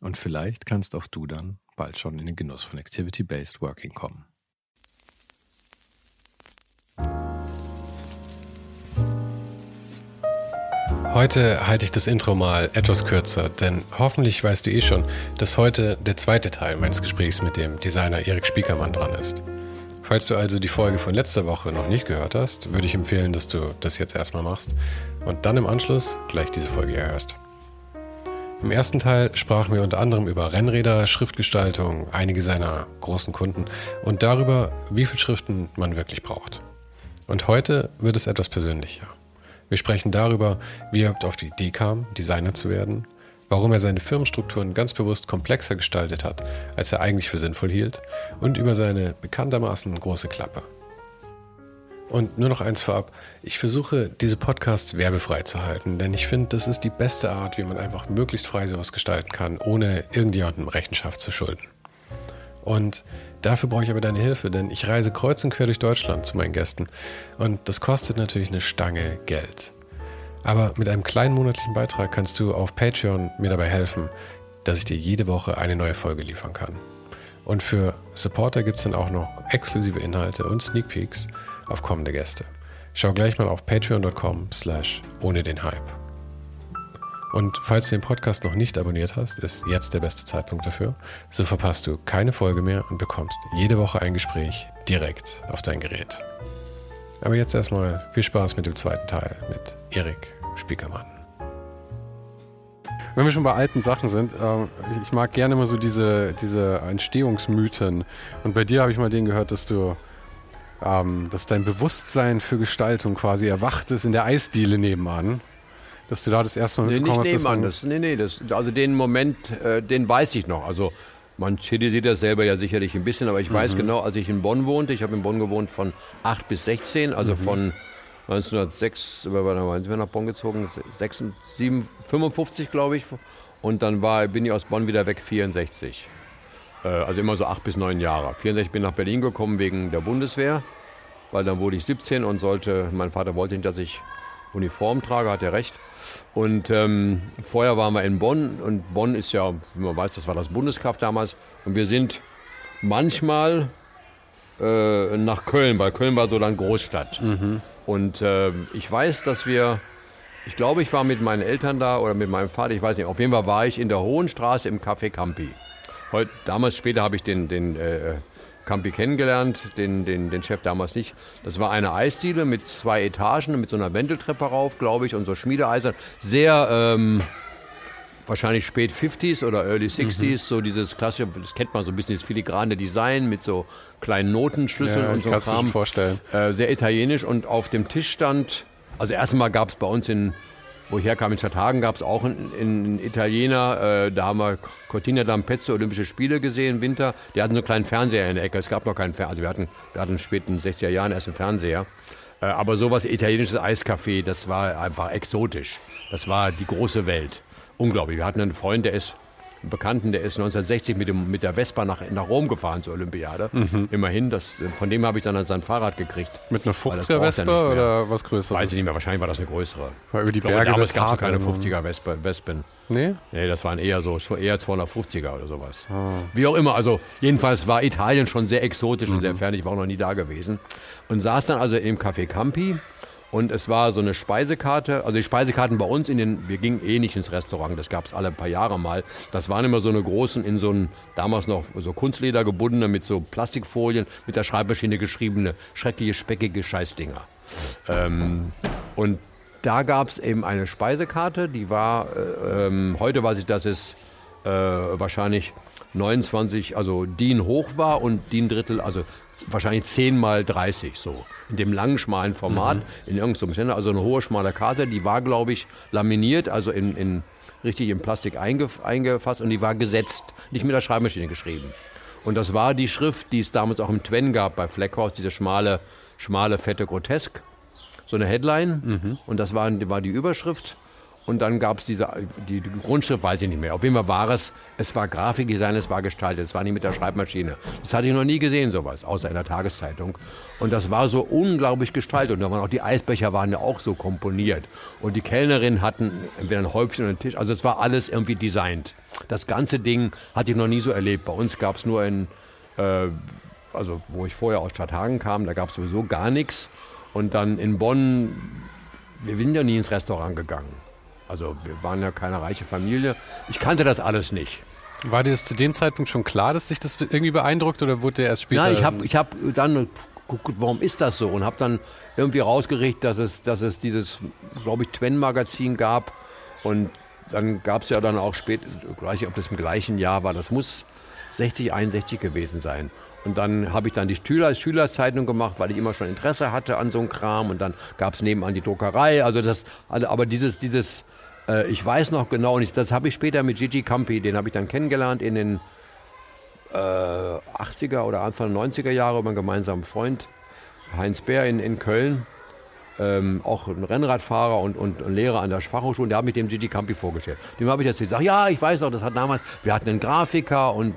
Und vielleicht kannst auch du dann bald schon in den Genuss von Activity-Based Working kommen. Heute halte ich das Intro mal etwas kürzer, denn hoffentlich weißt du eh schon, dass heute der zweite Teil meines Gesprächs mit dem Designer Erik Spiekermann dran ist. Falls du also die Folge von letzter Woche noch nicht gehört hast, würde ich empfehlen, dass du das jetzt erstmal machst und dann im Anschluss gleich diese Folge erhörst. Im ersten Teil sprachen wir unter anderem über Rennräder, Schriftgestaltung, einige seiner großen Kunden und darüber, wie viele Schriften man wirklich braucht. Und heute wird es etwas persönlicher. Wir sprechen darüber, wie er auf die Idee kam, Designer zu werden, warum er seine Firmenstrukturen ganz bewusst komplexer gestaltet hat, als er eigentlich für sinnvoll hielt, und über seine bekanntermaßen große Klappe. Und nur noch eins vorab, ich versuche diese Podcasts werbefrei zu halten, denn ich finde, das ist die beste Art, wie man einfach möglichst frei sowas gestalten kann, ohne irgendjemandem Rechenschaft zu schulden. Und dafür brauche ich aber deine Hilfe, denn ich reise kreuz und quer durch Deutschland zu meinen Gästen und das kostet natürlich eine Stange Geld. Aber mit einem kleinen monatlichen Beitrag kannst du auf Patreon mir dabei helfen, dass ich dir jede Woche eine neue Folge liefern kann. Und für Supporter gibt es dann auch noch exklusive Inhalte und Sneak Peeks auf kommende Gäste. Schau gleich mal auf patreon.com slash ohne den Hype. Und falls du den Podcast noch nicht abonniert hast, ist jetzt der beste Zeitpunkt dafür. So verpasst du keine Folge mehr und bekommst jede Woche ein Gespräch direkt auf dein Gerät. Aber jetzt erstmal viel Spaß mit dem zweiten Teil mit Erik Spiekermann. Wenn wir schon bei alten Sachen sind, äh, ich mag gerne immer so diese, diese Entstehungsmythen. Und bei dir habe ich mal den gehört, dass du, ähm, dass dein Bewusstsein für Gestaltung quasi erwacht ist in der Eisdiele nebenan dass du da das erste Mal nee, mitbekommen hast, dass man... das, Nee, nee, das, also den Moment, äh, den weiß ich noch. Also man sieht das selber ja sicherlich ein bisschen, aber ich mhm. weiß genau, als ich in Bonn wohnte, ich habe in Bonn gewohnt von 8 bis 16, also mhm. von 1906, wann sind wir nach Bonn gezogen? 6, 7, 55 glaube ich. Und dann war, bin ich aus Bonn wieder weg, 64. Äh, also immer so 8 bis 9 Jahre. 64 bin ich nach Berlin gekommen wegen der Bundeswehr, weil dann wurde ich 17 und sollte, mein Vater wollte nicht, dass ich Uniform trage, hat er recht. Und ähm, vorher waren wir in Bonn und Bonn ist ja, wie man weiß, das war das Bundeskraft damals. Und wir sind manchmal äh, nach Köln, weil Köln war so dann Großstadt. Mhm. Und äh, ich weiß, dass wir, ich glaube, ich war mit meinen Eltern da oder mit meinem Vater, ich weiß nicht, auf jeden Fall war ich in der Hohen Straße im Café Campi. Heute, damals später habe ich den, den äh, Campi kennengelernt, den, den, den Chef damals nicht. Das war eine Eisdiele mit zwei Etagen, mit so einer Wendeltreppe rauf, glaube ich, und so Schmiedeeisern. Sehr ähm, wahrscheinlich spät 50s oder Early 60s, mhm. so dieses klassische, das kennt man so ein bisschen, das filigrane Design mit so kleinen Notenschlüsseln ja, und so Kram. Mir vorstellen. Äh, sehr italienisch und auf dem Tisch stand, also erstmal gab es bei uns in wo ich herkam, in Stadthagen, gab es auch einen, einen Italiener, äh, da haben wir Cortina d'Ampezzo Olympische Spiele gesehen im Winter. Die hatten so einen kleinen Fernseher in der Ecke. Es gab noch keinen Fernseher. Also wir hatten, wir hatten in den späten 60er Jahren erst einen Fernseher. Äh, aber sowas italienisches Eiscafé, das war einfach exotisch. Das war die große Welt. Unglaublich. Wir hatten einen Freund, der ist einen Bekannten, der ist 1960 mit, dem, mit der Vespa nach, nach Rom gefahren zur Olympiade. Mhm. Immerhin, das, von dem habe ich dann sein Fahrrad gekriegt. Mit einer 50er Vespa oder was Größeres? Weiß ich nicht mehr, wahrscheinlich war das eine größere. Weil über die Berge glaube, damals gab es keine 50er Vespa, Vespen. Nee? Nee, das waren eher so eher 250er oder sowas. Ah. Wie auch immer, also jedenfalls war Italien schon sehr exotisch mhm. und sehr mhm. fern. Ich war auch noch nie da gewesen. Und saß dann also im Café Campi Und es war so eine Speisekarte, also die Speisekarten bei uns in den, wir gingen eh nicht ins Restaurant, das gab es alle paar Jahre mal. Das waren immer so eine großen, in so ein, damals noch so Kunstleder gebundene, mit so Plastikfolien, mit der Schreibmaschine geschriebene, schreckliche, speckige Scheißdinger. Ähm, und da gab es eben eine Speisekarte, die war, äh, ähm, heute weiß ich, dass es äh, wahrscheinlich 29, also DIN hoch war und DIN Drittel, also wahrscheinlich 10 mal 30 so. In dem langen, schmalen Format, mhm. in irgendeinem Sender, also eine hohe, schmale Karte, die war, glaube ich, laminiert, also in, in richtig in Plastik eingef eingefasst und die war gesetzt, nicht mit der Schreibmaschine geschrieben. Und das war die Schrift, die es damals auch im Twen gab bei Fleckhaus, diese schmale, schmale, fette Grotesk. So eine Headline. Mhm. Und das war, war die Überschrift. Und dann gab es diese, die, die, Grundschrift weiß ich nicht mehr. Auf jeden Fall war es, es war Grafikdesign, es war gestaltet, es war nicht mit der Schreibmaschine. Das hatte ich noch nie gesehen, sowas, außer in der Tageszeitung. Und das war so unglaublich gestaltet. Und da waren auch die Eisbecher waren ja auch so komponiert. Und die Kellnerinnen hatten entweder ein Häubchen oder einen Tisch. Also es war alles irgendwie designt. Das ganze Ding hatte ich noch nie so erlebt. Bei uns gab es nur in, äh, also wo ich vorher aus Stadthagen kam, da gab es sowieso gar nichts. Und dann in Bonn, wir sind ja nie ins Restaurant gegangen. Also wir waren ja keine reiche Familie. Ich kannte das alles nicht. War dir das zu dem Zeitpunkt schon klar, dass sich das irgendwie beeindruckt oder wurde der erst später? Nein, ich habe ich hab dann geguckt, warum ist das so? Und habe dann irgendwie rausgerichtet, dass es, dass es dieses, glaube ich, Twen-Magazin gab. Und dann gab es ja dann auch später, ich weiß nicht, ob das im gleichen Jahr war, das muss 60, 61 gewesen sein. Und dann habe ich dann die Schüler, Schülerzeitung gemacht, weil ich immer schon Interesse hatte an so einem Kram. Und dann gab es nebenan die Druckerei. Also das, also aber dieses, dieses äh, ich weiß noch genau, und ich, das habe ich später mit Gigi Campi, den habe ich dann kennengelernt in den äh, 80er oder Anfang 90er Jahre über einen gemeinsamen Freund, Heinz Bär in, in Köln. Ähm, auch ein Rennradfahrer und, und, und, Lehrer an der Fachhochschule, der hat mich dem Gigi Campi vorgestellt. Dem habe ich jetzt gesagt, ja, ich weiß noch, das hat damals, wir hatten einen Grafiker und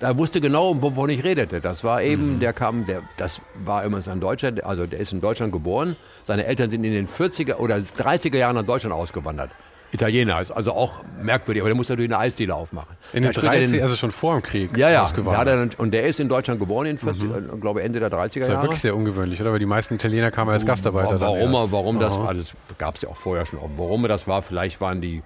er wusste genau, wovon ich redete. Das war eben, mhm. der kam, der, das war immer ein Deutscher, also der ist in Deutschland geboren. Seine Eltern sind in den 40er oder 30er Jahren nach Deutschland ausgewandert. Italiener ist. Also auch merkwürdig, aber der muss natürlich eine Eisdiele aufmachen. In den 30 also schon vor dem Krieg ja, ja, ausgewandert. und der ist in Deutschland geboren, in 40, mhm. Äh, glaube Ende der 30er Jahre. Das ist ja wirklich sehr ungewöhnlich, oder? Weil die meisten Italiener kamen als Gastarbeiter warum, dann Warum das, also das gab es ja auch vorher schon. Warum das war, vielleicht waren die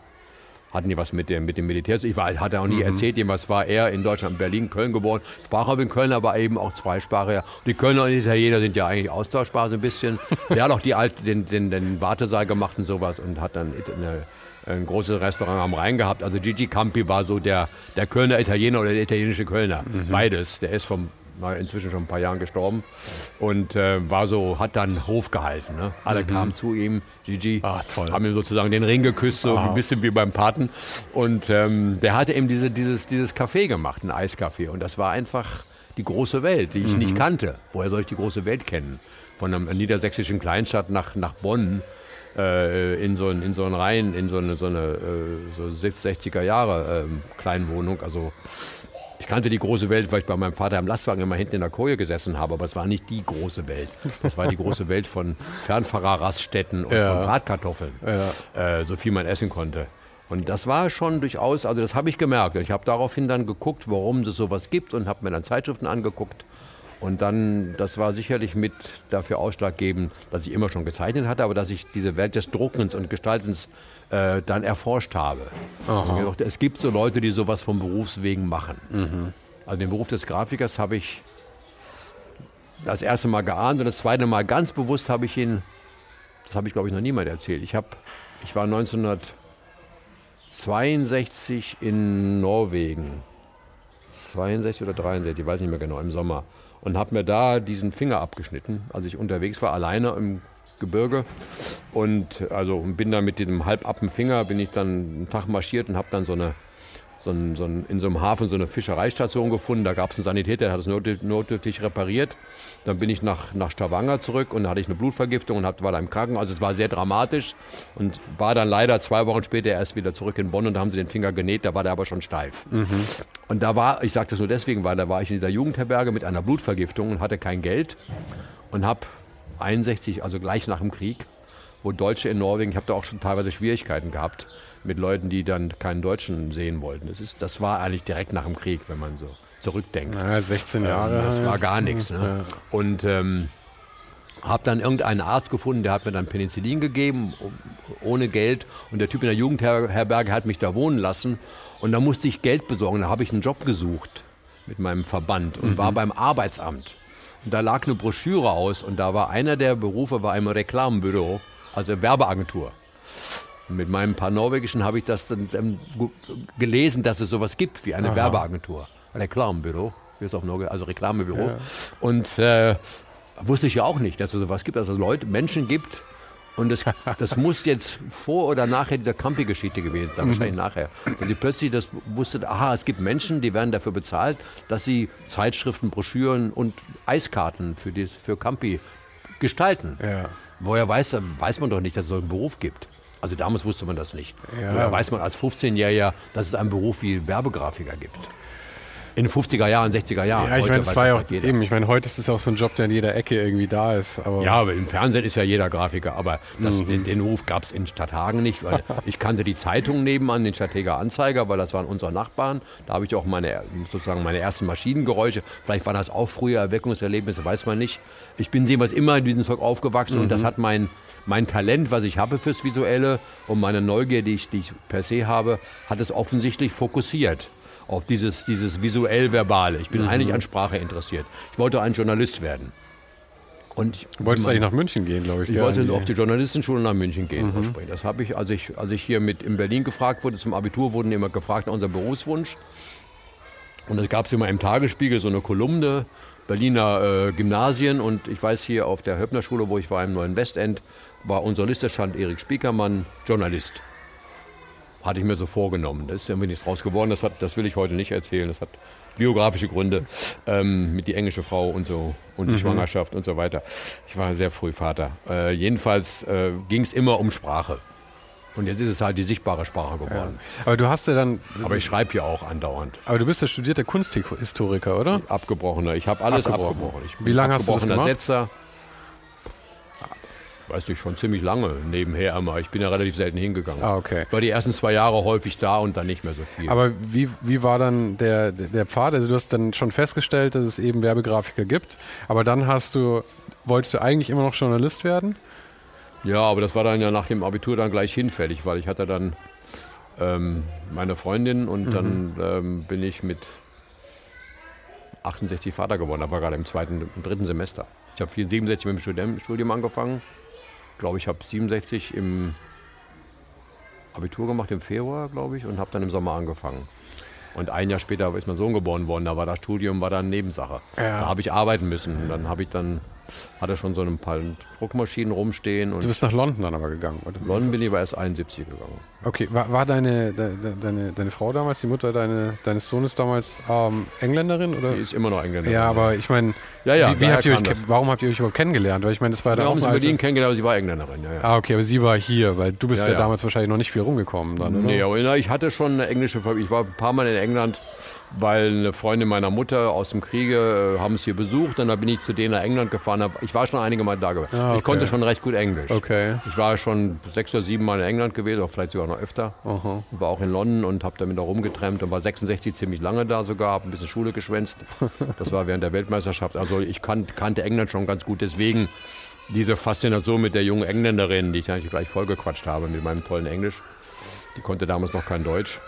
hatten die was mit dem, mit dem Militär. Ich war, hat er auch nie mhm. erzählt, was war er in Deutschland, Berlin, Köln geboren, sprach auch in Köln, aber eben auch zweisprachiger. Die Kölner und die Italiener sind ja eigentlich austauschbar so ein bisschen. der hat auch die alte, den, den, den Wartesaal gemacht und sowas und hat dann eine ein großes Restaurant am Rhein gehabt. Also Gigi Campi war so der, der Kölner Italiener oder der italienische Kölner. Mhm. Beides. Der ist vom inzwischen schon ein paar Jahren gestorben und äh, war so, hat dann Hof gehalten. Ne? Alle mhm. kamen zu ihm, Gigi, ah, haben ihm sozusagen den Ring geküsst, so Aha. ein bisschen wie beim Paten. Und ähm, der hatte eben diese, dieses, dieses Café gemacht, ein Eiscafé. Und das war einfach die große Welt, die ich mhm. nicht kannte. Woher soll ich die große Welt kennen? Von einer niedersächsischen Kleinstadt nach, nach Bonn äh, in so, in so einen Reihen, in so eine, so eine äh, so 60er Jahre ähm, Kleinwohnung. Also ich kannte die große Welt, weil ich bei meinem Vater im Lastwagen immer hinten in der Koje gesessen habe, aber es war nicht die große Welt. Das war die große Welt von Fernfahrerraststätten und ja. von Bratkartoffeln, ja. äh, so viel man essen konnte. Und das war schon durchaus, also das habe ich gemerkt. Ich habe daraufhin dann geguckt, warum es sowas gibt und habe mir dann Zeitschriften angeguckt und dann, das war sicherlich mit dafür ausschlaggebend, dass ich immer schon gezeichnet hatte, aber dass ich diese Welt des Druckens und Gestaltens äh, dann erforscht habe. Gedacht, es gibt so Leute, die sowas vom Berufswegen machen. Mhm. Also den Beruf des Grafikers habe ich das erste Mal geahnt und das zweite Mal ganz bewusst habe ich ihn, das habe ich glaube ich noch niemand erzählt. Ich, hab, ich war 1962 in Norwegen. 62 oder 63, ich weiß nicht mehr genau, im Sommer und habe mir da diesen Finger abgeschnitten, als ich unterwegs war, alleine im Gebirge. Und also bin dann mit diesem halbappen Finger, bin ich dann einen Tag marschiert und habe dann so eine so ein, so ein, in so einem Hafen so eine Fischereistation gefunden. Da gab es einen Sanitäter, der hat es notdürftig repariert. Dann bin ich nach, nach Stavanger zurück und da hatte ich eine Blutvergiftung und hab, war da im Krankenhaus. Also es war sehr dramatisch und war dann leider zwei Wochen später erst wieder zurück in Bonn und da haben sie den Finger genäht, da war der aber schon steif. Mhm. Und da war, ich sage das nur deswegen, weil da war ich in dieser Jugendherberge mit einer Blutvergiftung und hatte kein Geld und habe 61, also gleich nach dem Krieg, wo Deutsche in Norwegen, ich habe da auch schon teilweise Schwierigkeiten gehabt, mit Leuten, die dann keinen Deutschen sehen wollten. Das, ist, das war eigentlich direkt nach dem Krieg, wenn man so zurückdenkt. Ja, 16 Jahre. Ähm, das war gar nichts. Ne? Ja. Und ähm, Habe dann irgendeinen Arzt gefunden, der hat mir dann Penicillin gegeben, ohne Geld. Und der Typ in der Jugendherberge hat mich da wohnen lassen. Und da musste ich Geld besorgen. Da habe ich einen Job gesucht mit meinem Verband und mhm. war beim Arbeitsamt. Und da lag eine Broschüre aus und da war einer der Berufe war ein Reklambüro, also Werbeagentur. Und mit meinem paar Norwegischen habe ich das dann gelesen, dass es sowas gibt wie eine Aha. Werbeagentur. Reklambüro, wie es auf Norge, also Reklamebüro. Ja. Und äh, wusste ich ja auch nicht, dass es sowas gibt, dass es Leute, Menschen gibt, und das, das muss jetzt vor oder nachher dieser Campi-Geschichte gewesen sein, wahrscheinlich mhm. nachher. Wenn sie plötzlich das wusste, aha, es gibt Menschen, die werden dafür bezahlt, dass sie Zeitschriften, Broschüren und Eiskarten für, das, für Campi gestalten. Ja. Woher weiß, weiß man doch nicht, dass es so einen Beruf gibt. Also damals wusste man das nicht. Ja. Woher weiß man als 15-Jähriger, dass es einen Beruf wie Werbegrafiker gibt in den 50er Jahren, 60er Jahren. Ja, ich meine, das war ja auch jeder. eben, ich meine, heute ist es auch so ein Job, der in jeder Ecke irgendwie da ist. Aber ja, aber im Fernsehen ist ja jeder Grafiker, aber das, mhm. den, den, Ruf gab es in Stadthagen nicht, weil ich kannte die Zeitung nebenan, den Stadthager Anzeiger, weil das waren unsere Nachbarn. Da habe ich auch meine, sozusagen meine ersten Maschinengeräusche, vielleicht waren das auch früher Erweckungserlebnisse, weiß man nicht. Ich bin sehen was immer in diesem Volk aufgewachsen mhm. und das hat mein, mein Talent, was ich habe fürs Visuelle und meine Neugier, die ich, die ich per se habe, hat es offensichtlich fokussiert auf dieses, dieses visuell-verbale. Ich bin mhm. eigentlich an Sprache interessiert. Ich wollte ein Journalist werden. Und ich, du wolltest eigentlich nach München gehen, glaube ich. Ich ja, wollte auf die Journalistenschule nach München gehen. Mhm. Das habe ich, als ich, als ich hier mit in Berlin gefragt wurde, zum Abitur wurden immer gefragt nach unserem Berufswunsch. Und da gab es immer im Tagesspiegel so eine Kolumne, Berliner äh, Gymnasien. Und ich weiß, hier auf der Höppner Schule, wo ich war, im neuen Westend, war unser Liste stand Erik Spiekermann, Journalist. Hatte ich mir so vorgenommen. Da ist irgendwie nichts draus geworden. Das, hat, das will ich heute nicht erzählen. Das hat biografische Gründe ähm, mit die englische Frau und so und die mhm. Schwangerschaft und so weiter. Ich war sehr früh Vater. Äh, jedenfalls äh, ging es immer um Sprache. Und jetzt ist es halt die sichtbare Sprache geworden. Ja. Aber du hast ja dann. Aber ich schreibe ja auch andauernd. Aber du bist ja studierter Kunsthistoriker, oder? Abgebrochener. Ich habe alles abgebrochen. abgebrochen. Wie lange hast du das gemacht? Setzer weiß nicht, schon ziemlich lange nebenher immer. Ich bin ja relativ selten hingegangen. Ah, okay. War die ersten zwei Jahre häufig da und dann nicht mehr so viel. Aber wie, wie war dann der, der Pfad? Also du hast dann schon festgestellt, dass es eben Werbegrafiker gibt, aber dann hast du, wolltest du eigentlich immer noch Journalist werden? Ja, aber das war dann ja nach dem Abitur dann gleich hinfällig, weil ich hatte dann ähm, meine Freundin und mhm. dann ähm, bin ich mit 68 Vater geworden, da war gerade im zweiten, im dritten Semester. Ich habe 67 mit dem Studium angefangen glaube ich, habe 67 im Abitur gemacht, im Februar, glaube ich, und habe dann im Sommer angefangen. Und ein Jahr später ist mein Sohn geboren worden, da war das Studium war dann Nebensache. Ja. Da habe ich arbeiten müssen. Und dann habe ich dann hatte schon so ein paar Druckmaschinen rumstehen. du bist nach London dann aber gegangen, oder? London bin ich aber erst 71 gegangen. Okay, war, war deine, de, deine, deine Frau damals, die Mutter deine, deines Sohnes damals ähm, Engländerin? Oder? Die ist immer noch Engländerin. Ja, aber ich meine, ja, ja, wie, wie habt ihr euch, warum habt ihr euch überhaupt kennengelernt? Weil ich meine, das war ja Wir haben uns in Berlin kennengelernt, aber sie war Engländerin. Ja, ja. Ah, okay, aber sie war hier, weil du bist ja, damals wahrscheinlich noch nicht viel rumgekommen dann, oder? Nee, aber ich hatte schon eine englische Familie. Ich war ein paar Mal in England weil eine Freundin meiner Mutter aus dem Kriege äh, haben es hier besucht und dann bin ich zu denen nach England gefahren. Ich war schon einige Mal da gewesen. Ah, okay. Ich konnte schon recht gut Englisch. Okay. Ich war schon sechs oder sieben Mal in England gewesen, oder vielleicht sogar noch öfter. Aha. War auch in London und habe damit da rumgetrennt und war 66 ziemlich lange da sogar, habe ein bisschen Schule geschwänzt. Das war während der Weltmeisterschaft. Also ich kan kannte England schon ganz gut, deswegen diese Faszination mit der jungen Engländerin, die ich eigentlich gleich vollgequatscht habe mit meinem tollen Englisch. Die konnte damals noch kein Deutsch.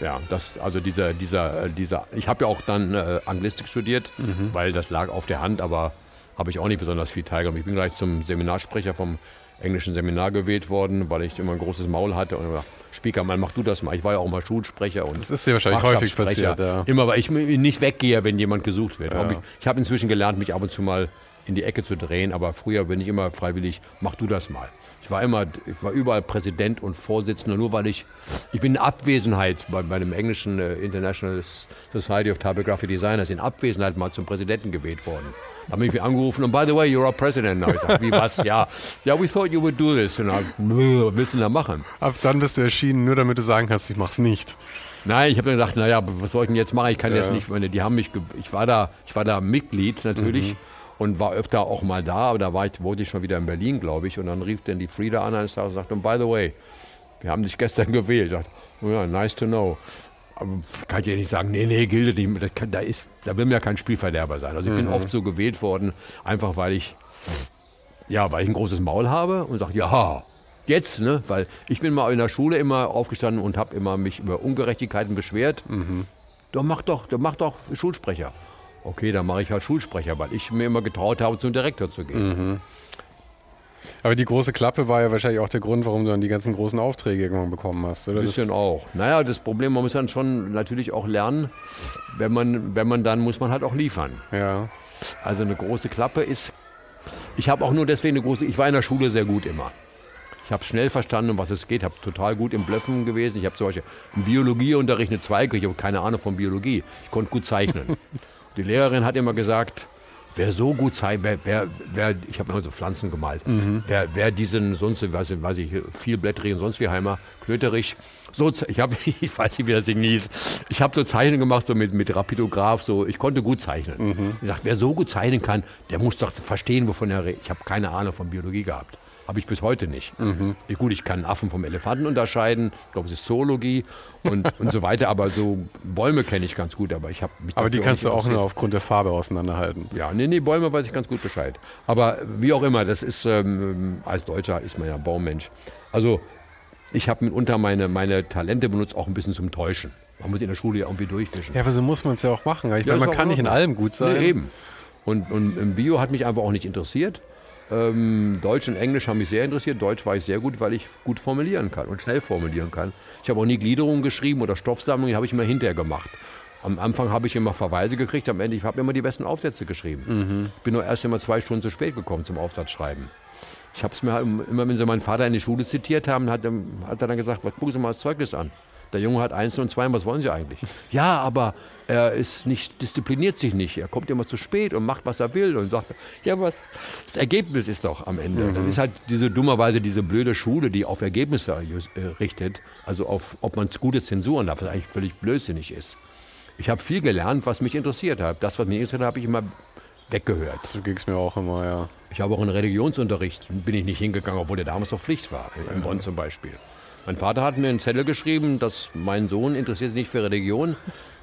Ja, das, also dieser, dieser, äh, dieser, ich habe ja auch dann äh, Anglistik studiert, mhm. weil das lag auf der Hand, aber habe ich auch nicht besonders viel teilgenommen. Ich bin gleich zum Seminarsprecher vom englischen Seminar gewählt worden, weil ich immer ein großes Maul hatte und gesagt, Speaker, mal mach du das mal. Ich war ja auch mal Schulsprecher und Das ist dir wahrscheinlich häufig passiert, ja. Immer, weil ich nicht weggehe, wenn jemand gesucht wird. Ja. Ich, ich habe inzwischen gelernt, mich ab und zu mal in die Ecke zu drehen, aber früher bin ich immer freiwillig, mach du das mal. Ich war immer, ich war überall Präsident und Vorsitzender, nur weil ich, ich bin in Abwesenheit bei, bei dem englischen äh, International Society of Typographic Designers, in Abwesenheit mal zum Präsidenten gewählt worden. Da habe ich mich angerufen und by the way, you're our president. Da ich gesagt, wie was? Ja, ja, we thought you would do this. Und dann, was willst du da machen? Ab dann bist du erschienen, nur damit du sagen kannst, ich mach's nicht. Nein, ich habe dann gedacht, naja, was soll ich denn jetzt machen? Ich kann ja. jetzt nicht, meine, die haben mich, ich war da, ich war da Mitglied natürlich. Mhm und war öfter auch mal da, aber da war ich, wurde ich schon wieder in Berlin, glaube ich. Und dann rief dann die Frieda an eines Tages und sagte, by the way, wir haben dich gestern gewählt. Ich dachte, oh ja, nice to know. Aber kann ich ja nicht sagen, nee, nee, gilt nicht. Das kann, da, ist, da will mir ja kein Spielverderber sein. Also ich mhm. bin oft so gewählt worden, einfach weil ich Ja, weil ich ein großes Maul habe und sage, ja, jetzt, ne? Weil ich bin mal in der Schule immer aufgestanden und habe immer mich über Ungerechtigkeiten beschwert. Mhm. Doch mach doch, doch mach doch Schulsprecher. Okay, dann mache ich halt Schulsprecher, weil ich mir immer getraut habe, zum Direktor zu gehen. Mhm. Aber die große Klappe war ja wahrscheinlich auch der Grund, warum du dann die ganzen großen Aufträge irgendwann bekommen hast, oder? Ein bisschen das auch. Naja, das Problem, man muss dann schon natürlich auch lernen, wenn man, wenn man dann, muss man halt auch liefern. Ja. Also eine große Klappe ist, ich habe auch nur deswegen eine große, ich war in der Schule sehr gut immer. Ich habe schnell verstanden, um was es geht, habe total gut im Blöffen gewesen. Ich habe zum Beispiel im Biologieunterricht eine 2 ich habe keine Ahnung von Biologie. Ich konnte gut zeichnen. Die Lehrerin hat immer gesagt, wer so gut zeigt, wer, wer, wer ich habe immer so Pflanzen gemalt, mhm. wer, wer diesen sonst, weiß ich, weiß ich, vielblättrigen sonst wie Heimer, Klöterich, so, ich habe, ich weiß nicht, wie das Ding hieß, ich habe so Zeichnungen gemacht, so mit, mit Rapidograph, so, ich konnte gut zeichnen. Mhm. Ich sage, wer so gut zeichnen kann, der muss doch verstehen, wovon er redet. Ich habe keine Ahnung von Biologie gehabt. Habe ich bis heute nicht. Mhm. Gut, ich kann Affen vom Elefanten unterscheiden. Ich glaube, es ist Zoologie und, und so weiter. Aber so Bäume kenne ich ganz gut. Aber ich habe Aber die kannst du auch nur aufgrund der Farbe auseinanderhalten. Ja, nee, nee, Bäume weiß ich ganz gut Bescheid. Aber wie auch immer, das ist, ähm, als Deutscher ist man ja Baummensch. Also, ich habe mitunter meine, meine Talente benutzt, auch ein bisschen zum Täuschen. Man muss in der Schule ja irgendwie durchwischen. Ja, aber so muss man es ja auch machen. Ich ja, meine, man kann nicht in allem gut sein. Nee, eben. Und, und im Bio hat mich einfach auch nicht interessiert. Ähm, Deutsch und Englisch haben mich sehr interessiert. Deutsch war ich sehr gut, weil ich gut formulieren kann und schnell formulieren kann. Ich habe auch nie Gliederungen geschrieben oder Stoffsammlungen, die habe ich immer hinterher gemacht. Am Anfang habe ich immer Verweise gekriegt, am Ende ich habe immer die besten Aufsätze geschrieben. Mhm. Bin nur erst immer zwei Stunden zu spät gekommen zum Aufsatzschreiben. Ich habe es mir halt, immer, wenn sie meinen Vater in die Schule zitiert haben, hat, hat er dann gesagt, was gucken Sie mal das Zeugnis an. Der Junge hat eins und zwei, was wollen Sie eigentlich? Ja, aber er ist nicht, diszipliniert sich nicht. Er kommt immer zu spät und macht, was er will und sagt, ja, was, das Ergebnis ist doch am Ende. Mhm. Das ist halt diese dummerweise diese blöde Schule, die auf Ergebnisse äh, richtet, also auf, ob man gute Zensuren darf, was eigentlich völlig blödsinnig ist. Ich habe viel gelernt, was mich interessiert hat. Das, was mich interessiert hat, habe ich immer weggehört. So ging es mir auch immer, ja. Ich habe auch in Religionsunterricht, bin ich nicht hingegangen, obwohl der damals noch Pflicht war, in Bonn zum Beispiel. Mein Vater hat mir einen Zettel geschrieben, dass mein Sohn interessiert sich nicht für Religion.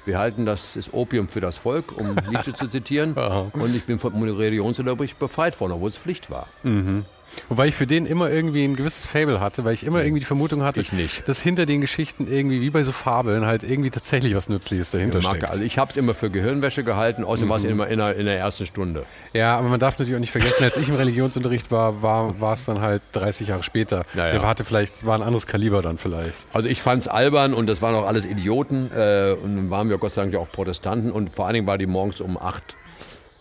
Wir halten das ist Opium für das Volk, um Nietzsche zu zitieren. Und ich bin vom Religionsunterricht befreit worden, obwohl es Pflicht war. Mhm. Wobei ich für den immer irgendwie ein gewisses Fable hatte, weil ich immer irgendwie die Vermutung hatte, dass hinter den Geschichten irgendwie, wie bei so Fabeln, halt irgendwie tatsächlich was Nützliches dahinter ja, steckt. Also ich habe es immer für Gehirnwäsche gehalten, außerdem mhm. war es immer in der, in der, ersten Stunde. Ja, aber man darf natürlich auch nicht vergessen, als ich im Religionsunterricht war, war es dann halt 30 Jahre später. Ja, Der hatte vielleicht, war ein anderes Kaliber dann vielleicht. Also ich fand es albern und das waren auch alles Idioten äh, und dann waren wir Gott sei Dank ja auch Protestanten und vor allen Dingen war die morgens um acht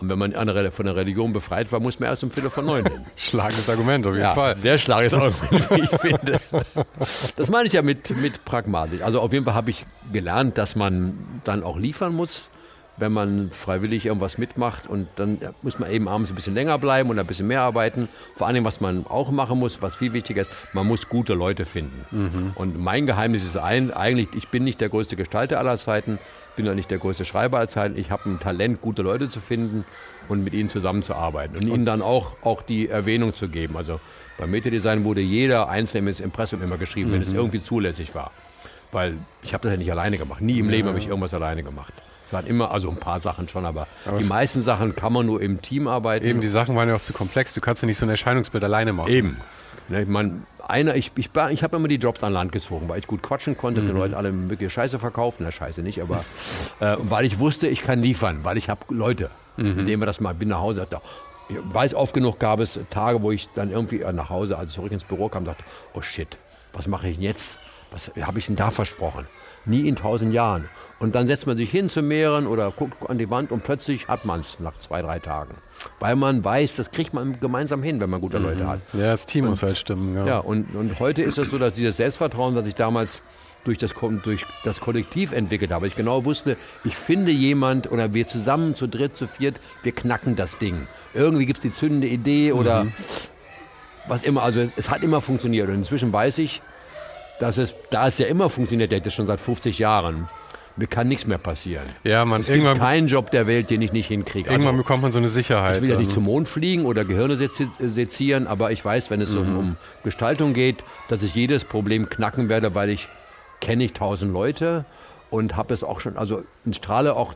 und wenn man von der Religion befreit war, muss man erst um Viertel vor neun hin. Schlagendes Argument, auf jeden ja, Fall. Sehr schlagendes Argument, wie ich finde. Das meine ich ja mit, mit pragmatisch. Also auf jeden Fall habe ich gelernt, dass man dann auch liefern muss, wenn man freiwillig irgendwas mitmacht. Und dann muss man eben abends ein bisschen länger bleiben und ein bisschen mehr arbeiten. Vor allem, was man auch machen muss, was viel wichtiger ist, man muss gute Leute finden. Mhm. Und mein Geheimnis ist ein, eigentlich, ich bin nicht der größte Gestalter aller Zeiten bin ja nicht der größte Schreiber als Zeit. Ich habe ein Talent, gute Leute zu finden und mit ihnen zusammenzuarbeiten und ihnen dann auch, auch die Erwähnung zu geben. Also beim Metadesign wurde jeder einzelne ins Impressum immer geschrieben, mhm. wenn es mhm. irgendwie zulässig war. Weil ich habe das ja nicht alleine gemacht. Nie im ja. Leben habe ich irgendwas alleine gemacht. Es waren immer, also ein paar Sachen schon, aber, aber die meisten Sachen kann man nur im Team arbeiten. Eben, die Sachen waren ja auch zu komplex. Du kannst ja nicht so ein Erscheinungsbild alleine machen. Eben. Ne, man, einer, ich, ich, ich habe immer die Jobs an Land gezogen, weil ich gut quatschen konnte, mhm. die Leute alle wirklich Scheiße verkauft, na Scheiße nicht, aber äh, weil ich wusste, ich kann liefern, weil ich habe Leute, mhm. denen wir das mal, bin nach Hause, dachte, ich weiß oft genug gab es Tage, wo ich dann irgendwie nach Hause, also zurück ins Büro kam, dachte, oh shit, was mache ich denn jetzt? Was habe ich denn da versprochen? Nie in tausend Jahren. Und dann setzt man sich hin zu mehreren oder guckt an die Wand und plötzlich hat man es nach zwei, drei Tagen. Weil man weiß, das kriegt man gemeinsam hin, wenn man gute mhm. Leute hat. Ja, das Team und, muss halt stimmen. Ja, ja und, und heute ist es so, dass dieses Selbstvertrauen, was ich damals durch das, durch das Kollektiv entwickelt habe. Ich genau wusste, ich finde jemand oder wir zusammen zu dritt, zu viert, wir knacken das Ding. Irgendwie gibt es die zündende Idee oder mhm. was immer. Also es, es, hat immer funktioniert. Und inzwischen weiß ich, dass es, da es ja immer funktioniert, der das schon seit 50 Jahren, mir kann nichts mehr passieren. Ja, man, es gibt keinen Job der Welt, den ich nicht hinkriege. Irgendwann also, bekommt man so eine Sicherheit. Ich will ja nicht zum Mond fliegen oder Gehirne sezieren, aber ich weiß, wenn es mhm. um, um, Gestaltung geht, dass ich jedes Problem knacken werde, weil ich kenne ich tausend Leute und habe es auch schon, also in Strahle auch,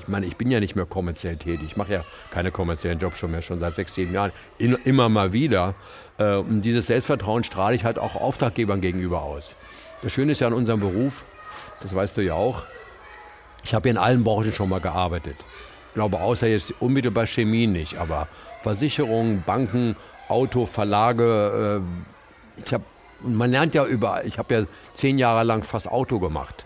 ich meine, ich bin ja nicht mehr kommerziell tätig, ich mache ja keine kommerziellen Jobs schon mehr, schon seit sechs, sieben Jahren, in, immer mal wieder. Äh, und dieses Selbstvertrauen strahle ich halt auch Auftraggebern gegenüber aus. Das Schöne ist ja an unserem Beruf, das weißt du ja auch, ich habe in allen Branchen schon mal gearbeitet. Ich glaube, außer jetzt unmittelbar Chemie nicht, aber Versicherungen, Banken, Auto, Verlage, äh, ich habe man lernt ja überall. Ich habe ja zehn Jahre lang fast Auto gemacht.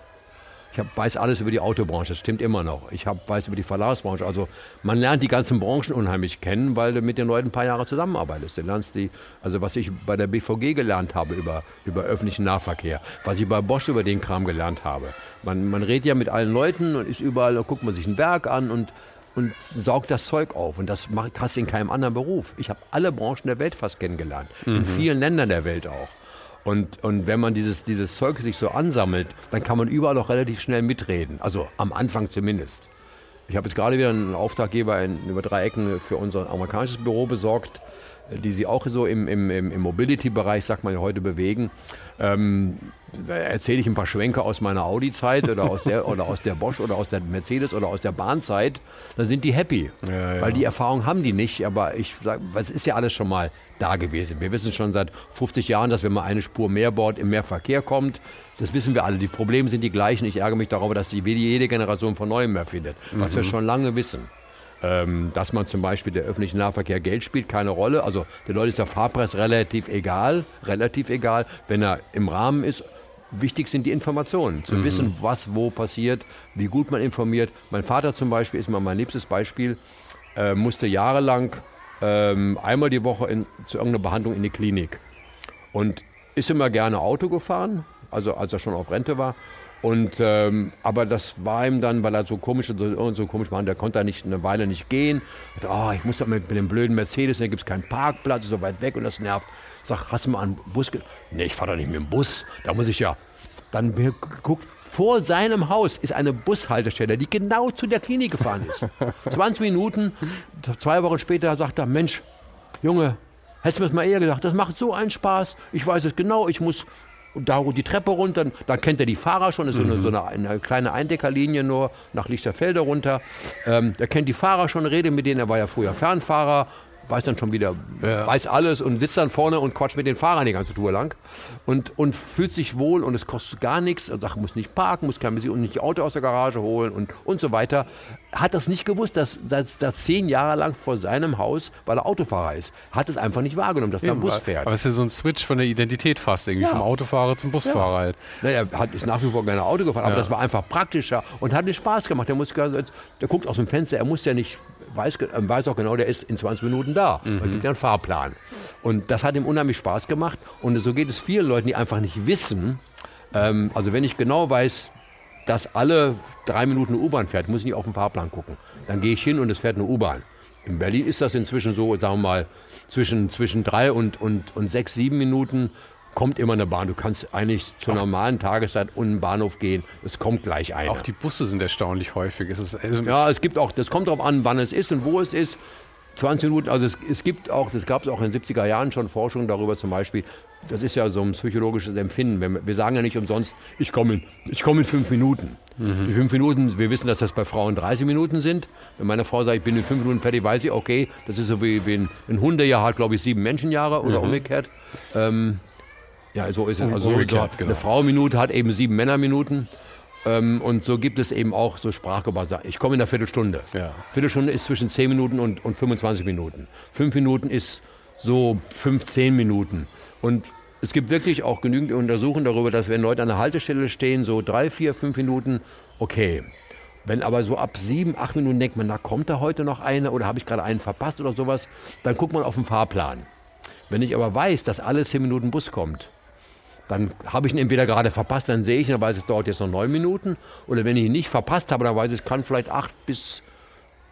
Ich hab, weiß alles über die Autobranche, das stimmt immer noch. Ich hab, weiß über die Verlagsbranche. Also man lernt die ganzen Branchen unheimlich kennen, weil du mit den Leuten ein paar Jahre zusammenarbeitest. Du lernst die, also was ich bei der BVG gelernt habe über, über öffentlichen Nahverkehr, was ich bei Bosch über den Kram gelernt habe. Man, man redet ja mit allen Leuten und ist überall, da guckt man sich ein Werk an und, und saugt das Zeug auf. Und das hast du in keinem anderen Beruf. Ich habe alle Branchen der Welt fast kennengelernt. Mhm. In vielen Ländern der Welt auch. Und, und wenn man dieses, dieses Zeug sich so ansammelt, dann kann man überall auch relativ schnell mitreden. Also am Anfang zumindest. Ich habe jetzt gerade wieder einen Auftraggeber in, über drei Ecken für unser amerikanisches Büro besorgt, die sie auch so im, im, im Mobility-Bereich, sagt man ja heute, bewegen. Ähm, erzähle ich ein paar Schwenke aus meiner Audi-Zeit oder aus der oder aus der Bosch oder aus der Mercedes oder aus der Bahnzeit, dann sind die happy. Ja, ja. Weil die Erfahrung haben die nicht, aber ich sage, es ist ja alles schon mal da gewesen. Wir wissen schon seit 50 Jahren, dass wenn man eine Spur mehr baut, im mehr Verkehr kommt. Das wissen wir alle. Die Probleme sind die gleichen. Ich ärgere mich darüber, dass die jede Generation von neuem mehr findet, was mhm. wir schon lange wissen. Ähm, dass man zum Beispiel der öffentliche Nahverkehr Geld spielt, keine Rolle. Also der Leute ist der Fahrpreis relativ egal, relativ egal, wenn er im Rahmen ist wichtig sind die Informationen, zu mhm. wissen, was wo passiert, wie gut man informiert. Mein Vater zum Beispiel ist mal mein liebstes Beispiel, äh, musste jahrelang ähm, einmal die Woche in, zu irgendeiner Behandlung in die Klinik und ist immer gerne Auto gefahren, also als er schon auf Rente war. Und ähm, aber das war ihm dann, weil er so komisch so, so komisch war, der konnte nicht eine Weile nicht gehen. Und, oh, ich muss doch mit, mit dem blöden Mercedes, da gibt es keinen Parkplatz, ist so weit weg und das nervt. Sag, hast du mal einen Bus? Nee, ich fahre doch nicht mit dem Bus. Da muss ich ja. Dann guckt, vor seinem Haus ist eine Bushaltestelle, die genau zu der Klinik gefahren ist. 20 Minuten, zwei Wochen später sagt er, Mensch, Junge, hättest du mir das mal eher gesagt, das macht so einen Spaß. Ich weiß es genau, ich muss da die Treppe runter, da kennt er die Fahrer schon, das ist mhm. so eine, eine, kleine Eindeckerlinie nur nach Lichterfelde runter. Ähm, er kennt die Fahrer schon, redet mit denen, er war ja früher Fernfahrer, weiß dann schon wieder, ja. weiß alles und sitzt dann vorne und quatscht mit den Fahrern die ganze Tour lang und, und fühlt sich wohl und es kostet gar nichts. Er sagt, muss nicht parken, muss kein Musik und nicht Auto aus der Garage holen und, und so weiter. Hat das nicht gewusst, dass, dass, dass zehn Jahre lang vor seinem Haus, weil er Autofahrer ist, hat es einfach nicht wahrgenommen, dass da ein Bus fährt. Aber es ist ja so ein Switch von der Identität fast, irgendwie ja. vom Autofahrer zum Busfahrer halt. Naja, er hat, ist nach wie vor gerne Auto gefahren, aber das war einfach praktischer und hat mir Spaß gemacht. Der, muss, der guckt aus dem Fenster, er muss ja nicht weiß, ähm, weiß auch genau, der ist in 20 Minuten da. Mhm. Man gibt ja einen Fahrplan. Und das hat ihm unheimlich Spaß gemacht. Und so geht es vielen Leuten, die einfach nicht wissen. Ähm, also wenn ich genau weiß, dass alle drei Minuten eine U-Bahn fährt, muss ich nicht auf den Fahrplan gucken. Dann gehe ich hin und es fährt eine U-Bahn. In Berlin ist das inzwischen so, sagen wir mal, zwischen, zwischen drei und, und, und sechs, sieben Minuten kommt immer eine Bahn. Du kannst eigentlich zur normalen Tageszeit um den Bahnhof gehen. Es kommt gleich eine. Auch die Busse sind erstaunlich häufig. Es also ja, es gibt auch, das kommt darauf an, wann es ist und wo es ist. 20 Minuten, also es, es gibt auch, das gab es auch in den 70er Jahren schon Forschung darüber zum Beispiel, das ist ja so ein psychologisches Empfinden. Wir, wir sagen ja nicht umsonst, ich komme in, ich komm in fünf Minuten. Mhm. Die fünf Minuten, wir wissen, dass das bei Frauen 30 Minuten sind. Wenn meine Frau sagt, ich bin in fünf Minuten fertig, weiß ich, okay, das ist so wie, wie ein, ein Hundejahr hat, glaube ich, sieben Menschenjahre oder mhm. umgekehrt. Ähm, ja, so ist es. Also Umgekehrt, so, genau. Eine Frau-Minute hat eben sieben Männerminuten. Ähm, und so gibt es eben auch so Sprachgebrauch. Ich komme in einer Viertelstunde. Ja. Viertelstunde ist zwischen 10 Minuten und, und 25 Minuten. Fünf Minuten ist so 15 Minuten. Und es gibt wirklich auch genügend Untersuchungen darüber, dass wenn Leute an der Haltestelle stehen, so drei, vier, fünf Minuten, okay. Wenn aber so ab sieben, acht Minuten denkt man, na kommt da heute noch einer oder habe ich gerade einen verpasst oder sowas, dann guckt man auf den Fahrplan. Wenn ich aber weiß, dass alle zehn Minuten Bus kommt, dann habe ich ihn entweder gerade verpasst, dann sehe ich ihn, dann weiß ich, es dauert jetzt noch neun Minuten. Oder wenn ich ihn nicht verpasst habe, dann weiß ich, es kann vielleicht acht bis,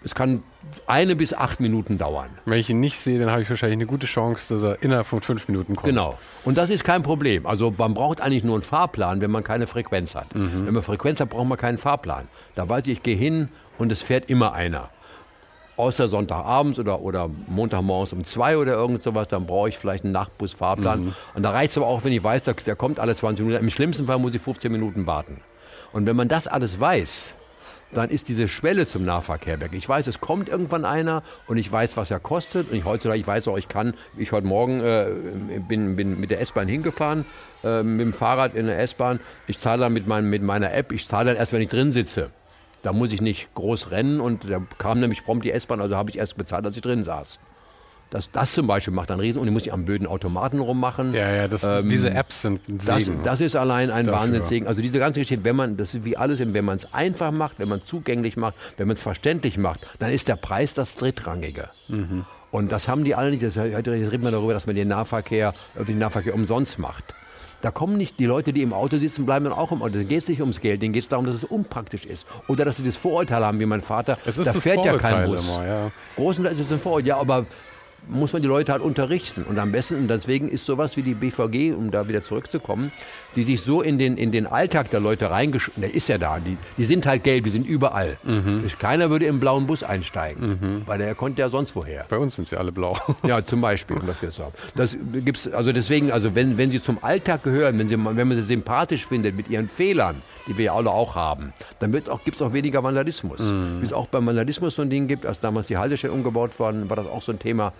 es kann eine bis acht Minuten dauern. Wenn ich ihn nicht sehe, dann habe ich wahrscheinlich eine gute Chance, dass er innerhalb von fünf Minuten kommt. Genau. Und das ist kein Problem. Also man braucht eigentlich nur einen Fahrplan, wenn man keine Frequenz hat. Mhm. Wenn man Frequenz hat, braucht man keinen Fahrplan. Da weiß ich, ich gehe hin und es fährt immer einer außer Sonntagabends oder, oder Montagmorgens um zwei oder irgend sowas, dann brauche ich vielleicht einen Nachtbusfahrplan. Mhm. Und da reicht es aber auch, wenn ich weiß, der, der kommt alle 20 Minuten. Im schlimmsten Fall muss ich 15 Minuten warten. Und wenn man das alles weiß, dann ist diese Schwelle zum Nahverkehr weg. Ich weiß, es kommt irgendwann einer und ich weiß, was er kostet. Und ich heutzutage, ich weiß auch, ich kann, ich heute Morgen äh, bin, bin mit der S-Bahn hingefahren, äh, mit dem Fahrrad in der S-Bahn. Ich zahle dann mit, mein, mit meiner App, ich zahle dann erst, wenn ich drin sitze. Da muss ich nicht groß rennen und da kam nämlich prompt die S-Bahn, also habe ich erst bezahlt, als ich drin saß. Das, das zum Beispiel macht dann riesen und ich muss ich am blöden Automaten rummachen. Ja, ja, das, Ähm, diese Apps sind ein Das, Segen. das ist allein ein Dafür. Wahnsinnssegen. Also diese ganze Geschichte, wenn man, das ist wie alles, wenn man es einfach macht, wenn man es zugänglich macht, wenn man es verständlich macht, dann ist der Preis das Drittrangige. Mhm. Und das haben die alle nicht. Das, heute redet man darüber, dass man den Nahverkehr, öffentlichen Nahverkehr umsonst macht. Da kommen nicht die Leute, die im Auto sitzen, bleiben dann auch im Auto. Denen geht es nicht ums Geld, denen geht es darum, dass es unpraktisch ist. Oder dass sie das Vorurteil haben, wie mein Vater. Es ist da das fährt ja kein Vorurteil Bus. immer, ja. Großenteils ist es ein Vorurteil. Ja, aber muss man die Leute halt unterrichten. Und am besten, und deswegen ist sowas wie die BVG, um da wieder zurückzukommen, die sich so in den, in den Alltag der Leute reingeschrieben, der ist ja da, die, die sind halt gelb, die sind überall. Keiner würde im blauen Bus einsteigen, weil der konnte ja sonst woher. Bei uns sind sie alle blau. Ja, zum Beispiel, um das jetzt haben. Das gibt's, also deswegen, also wenn, wenn sie zum Alltag gehören, wenn, sie, wenn man sie sympathisch findet mit ihren Fehlern, die wir ja alle auch haben, dann gibt es auch, gibt's auch weniger Vandalismus. Wie es auch beim Vandalismus so ein Ding gibt, als damals die Haltestelle umgebaut worden, war das auch so ein Thema.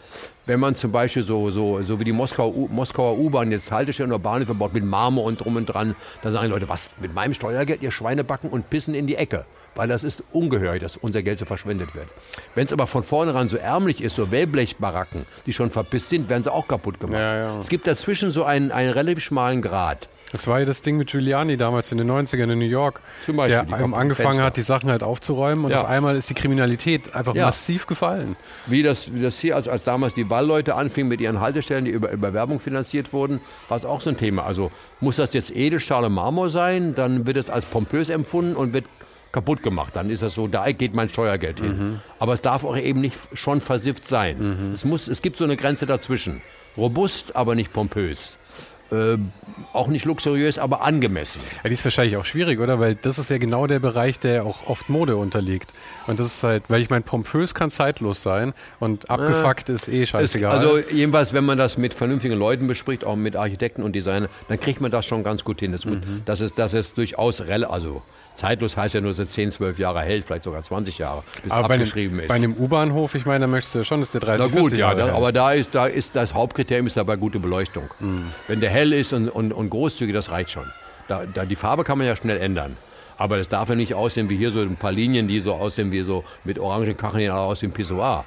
Wenn man zum Beispiel so, so, so wie die Moskauer, U- Moskauer U-Bahn jetzt Haltestellen oder Bahnhöfe baut mit Marmor und drum und dran, dann sagen die Leute, was, mit meinem Steuergeld, ihr Schweine backen und pissen in die Ecke. Weil das ist ungehörig, dass unser Geld so verschwendet wird. Wenn es aber von vornherein so ärmlich ist, so Wellblechbaracken, die schon verpisst sind, werden sie auch kaputt gemacht. Ja, ja. Es gibt dazwischen so einen, einen relativ schmalen Grad. Das war ja das Ding mit Giuliani damals in den 90ern in New York, Zum Beispiel, der angefangen hat, die Sachen halt aufzuräumen und Ja. auf einmal ist die Kriminalität einfach Ja. massiv gefallen. Wie das, wie das hier, als, als damals die Wallleute anfingen mit ihren Haltestellen, die über, über Werbung finanziert wurden, war es auch so ein Thema. Also muss das jetzt Edelstahl Marmor sein, dann wird es als pompös empfunden und wird kaputt gemacht. Dann ist das so, da geht mein Steuergeld hin. Aber es darf auch eben nicht schon versifft sein. Es, muss, es gibt so eine Grenze dazwischen. Robust, aber nicht pompös. Äh, auch nicht luxuriös, aber angemessen. Ja, die ist wahrscheinlich auch schwierig, oder? Weil das ist ja genau der Bereich, der auch oft Mode unterliegt. Und das ist halt, weil ich meine, pompös kann zeitlos sein und abgefuckt ist eh scheißegal. also jedenfalls, wenn man das mit vernünftigen Leuten bespricht, auch mit Architekten und Designern, dann kriegt man das schon ganz gut hin. Das, ist gut, das, ist, das ist durchaus also zeitlos heißt ja nur, dass es 10, 12 Jahre hält, vielleicht sogar 20 Jahre, bis aber bei abgeschrieben einem, ist. bei einem U-Bahnhof, ich meine, da möchtest du ja schon, dass der 30, Na gut, 40 ja, Jahre da, aber da ist, da ist das Hauptkriterium ist dabei gute Beleuchtung. Wenn der hell ist und, und, und großzügig, das reicht schon. Da, da, die Farbe kann man ja schnell ändern. Aber das darf ja nicht aussehen wie hier so ein paar Linien, die so aussehen wie so mit orangen Kacheln aus dem Pissoir.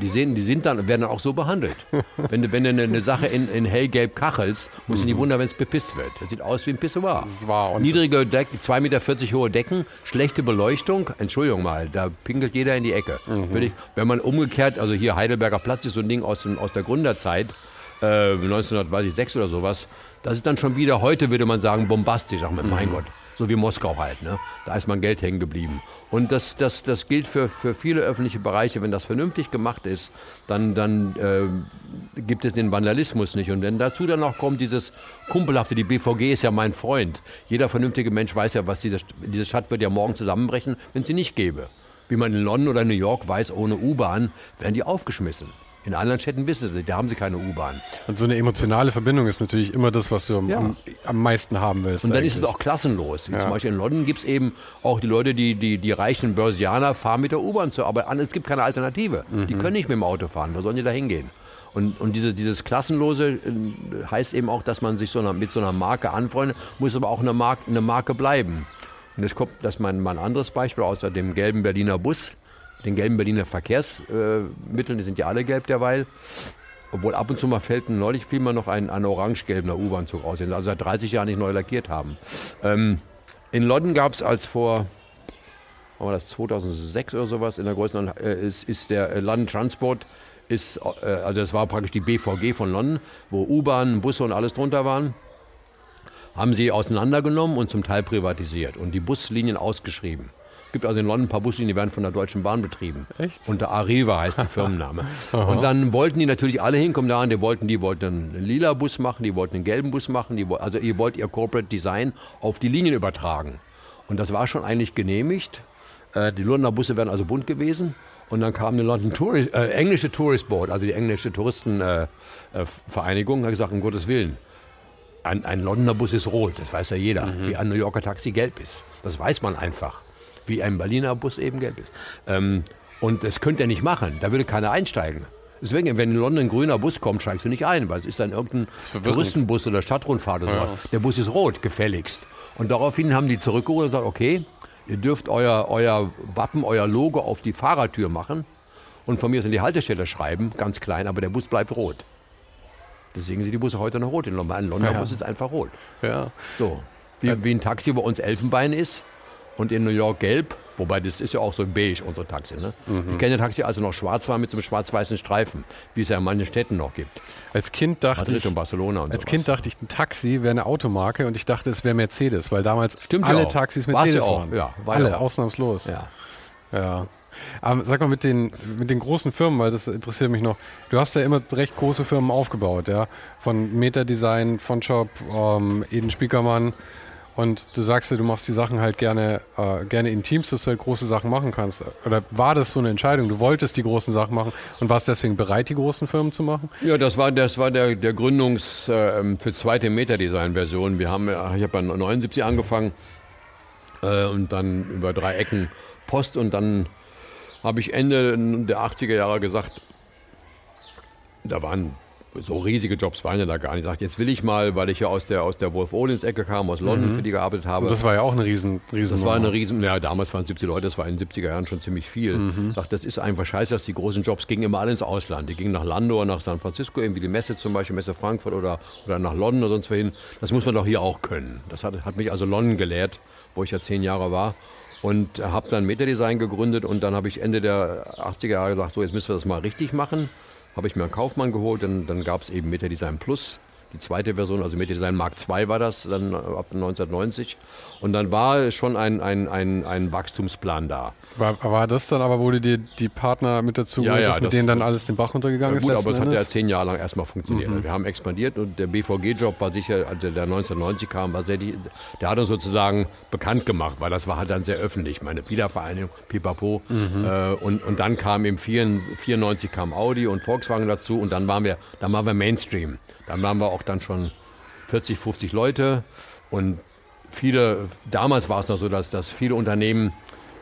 Die, sehen, die sind dann, werden dann auch so behandelt. wenn, du, wenn du eine, eine Sache in, in hellgelb kachelst, musst du nicht wundern, wenn es bepisst wird. Das sieht aus wie ein Pissoir. Das war und- Niedrige Decken, 2,40 Meter hohe Decken, schlechte Beleuchtung. Entschuldigung mal, da pinkelt jeder in die Ecke. Würde ich, wenn man umgekehrt, also hier Heidelberger Platz ist so ein Ding aus, aus der Gründerzeit, äh, 1906 oder sowas, das ist dann schon wieder, heute würde man sagen, bombastisch. Ach, mein Gott, so wie Moskau halt. Ne? Da ist man Geld hängen geblieben. Und das, das, das gilt für, für viele öffentliche Bereiche. Wenn das vernünftig gemacht ist, dann, dann äh, gibt es den Vandalismus nicht. Und wenn dazu dann noch kommt dieses Kumpelhafte, die BVG ist ja mein Freund. Jeder vernünftige Mensch weiß ja, was diese, diese Stadt wird ja morgen zusammenbrechen, wenn es sie nicht gäbe. Wie man in London oder New York weiß, ohne U-Bahn wären die aufgeschmissen. In anderen Städten wissen sie, da haben sie keine U-Bahn. Und so eine emotionale Verbindung ist natürlich immer das, was du am, Ja. am, meisten haben willst. Und dann ist eigentlich. es auch klassenlos. Wie Zum Beispiel in London gibt es eben auch die Leute, die, die, die reichen Börsianer fahren mit der U-Bahn zur Arbeit an. Es gibt keine Alternative. Die können nicht mit dem Auto fahren. Wo sollen die da hingehen? Und, und diese, dieses Klassenlose äh, heißt eben auch, dass man sich so einer, mit so einer Marke anfreundet, muss aber auch eine Marke, eine Marke bleiben. Und jetzt kommt das ist mein, mein anderes Beispiel außer dem gelben Berliner Bus, den gelben Berliner Verkehrsmitteln, Mitteln, die sind ja alle gelb derweil. Obwohl ab und zu mal fällt, neulich fiel mir noch ein, ein orange-gelbener U-Bahn-Zug aus, den sie also seit 30 Jahren nicht neu lackiert haben. Ähm, in London gab es als vor, war das 2006 oder sowas, in der größeren, äh, ist, ist der äh, London Transport, ist, äh, also das war praktisch die BVG von London, wo U-Bahn, Busse und alles drunter waren, haben sie auseinandergenommen und zum Teil privatisiert und die Buslinien ausgeschrieben. Es gibt also in London ein paar Buslinien, die werden von der Deutschen Bahn betrieben. Echt? Unter Arriva heißt der Firmenname. und dann wollten die natürlich alle hinkommen da und die wollten, die wollten einen lila Bus machen, die wollten einen gelben Bus machen, die, also ihr wollt ihr Corporate Design auf die Linien übertragen. Und das war schon eigentlich genehmigt. Äh, die Londoner Busse wären also bunt gewesen. Und dann kam eine London Tourist, äh, englische Tourist Board, also die englische Touristenvereinigung, äh, äh, hat gesagt, um Gottes Willen, ein, ein Londoner Bus ist rot, das weiß ja jeder. Mhm. Wie ein New Yorker Taxi gelb ist. Das weiß man einfach. Wie ein Berliner Bus eben gelb ist. Ähm, und das könnte er nicht machen. Da würde keiner einsteigen. Deswegen, wenn in London ein grüner Bus kommt, steigst du nicht ein, weil es ist dann irgendein Touristenbus oder Stadtrundfahrt oder sowas. Ja. Der Bus ist rot, gefälligst. Und daraufhin haben die zurückgeholt und gesagt, okay, ihr dürft euer, euer Wappen, euer Logo auf die Fahrertür machen und von mir aus in die Haltestelle schreiben, ganz klein, aber der Bus bleibt rot. Deswegen sind die Busse heute noch rot. In London. Ein Londoner ja. Bus ist einfach rot. Ja. So. Wie, wie ein Taxi bei uns Elfenbein ist und in New York gelb. Wobei das ist ja auch so beige, unsere Taxi. Ne? Mhm. Ich kenne Taxi also noch schwarz war mit so einem schwarz-weißen Streifen, wie es ja in manchen Städten noch gibt. Als Kind dachte Madrid ich, und Barcelona und als sowas. Kind dachte ich, ein Taxi wäre eine Automarke und ich dachte, es wäre Mercedes, weil damals Stimmt alle ja Taxis Mercedes ja waren. Ja, war alle, ja ausnahmslos. Ja. ja. Aber sag mal mit den, mit den großen Firmen, weil das interessiert mich noch. Du hast ja immer recht große Firmen aufgebaut, ja. Von Meta Design, von Shop, ähm, Eden Spiekermann. Und du sagst ja, du machst die Sachen halt gerne, äh, gerne in Teams, dass du halt große Sachen machen kannst. Oder war das so eine Entscheidung? Du wolltest die großen Sachen machen und warst deswegen bereit, die großen Firmen zu machen? Ja, das war, das war der, der Gründungs äh, für zweite Meta-Design-Version. Wir haben, ich habe dann 79 angefangen äh, und dann über drei Ecken Post und dann habe ich Ende der 80er Jahre gesagt, da waren so riesige Jobs waren ja da gar nicht. Ich sagte, jetzt will ich mal, weil ich ja aus der, aus der Wolf Olins Ecke kam, aus London, mhm. für die gearbeitet habe. Und das war ja auch eine riesen, riesen Das war eine riesen, ja, damals waren es 70 Leute, das war in den 70er Jahren schon ziemlich viel. Mhm. Ich dachte, das ist einfach scheiße, dass die großen Jobs gingen immer alle ins Ausland. Die gingen nach Landor, nach San Francisco, irgendwie die Messe zum Beispiel, Messe Frankfurt oder, oder nach London oder sonst wohin. Das muss man doch hier auch können. Das hat, hat mich also London gelehrt, wo ich ja zehn Jahre war und habe dann Metadesign gegründet und dann habe ich Ende der 80er Jahre gesagt, so jetzt müssen wir das mal richtig machen. Habe ich mir einen Kaufmann geholt, und dann gab es eben Metadesign Plus die zweite Version, also Metadesign Mark II war das dann ab 1990. Und dann war schon ein, ein, ein, ein Wachstumsplan da. War, war das dann aber, wo du dir die Partner mit dazu ja, ja, mit denen dann alles den Bach runtergegangen ja, gut, ist? aber es hat ja zehn Jahre lang erstmal funktioniert. Mhm. Wir haben expandiert und der BVG-Job war sicher, also der 1990 kam, war sehr, der hat uns sozusagen bekannt gemacht, weil das war halt dann sehr öffentlich. Meine Wiedervereinigung, pipapo. Mhm. Äh, und, und dann kam im 94 kam Audi und Volkswagen dazu und dann waren wir, dann waren wir Mainstream. Dann waren wir auch dann schon 40, 50 Leute und viele, damals war es noch so, dass, dass viele Unternehmen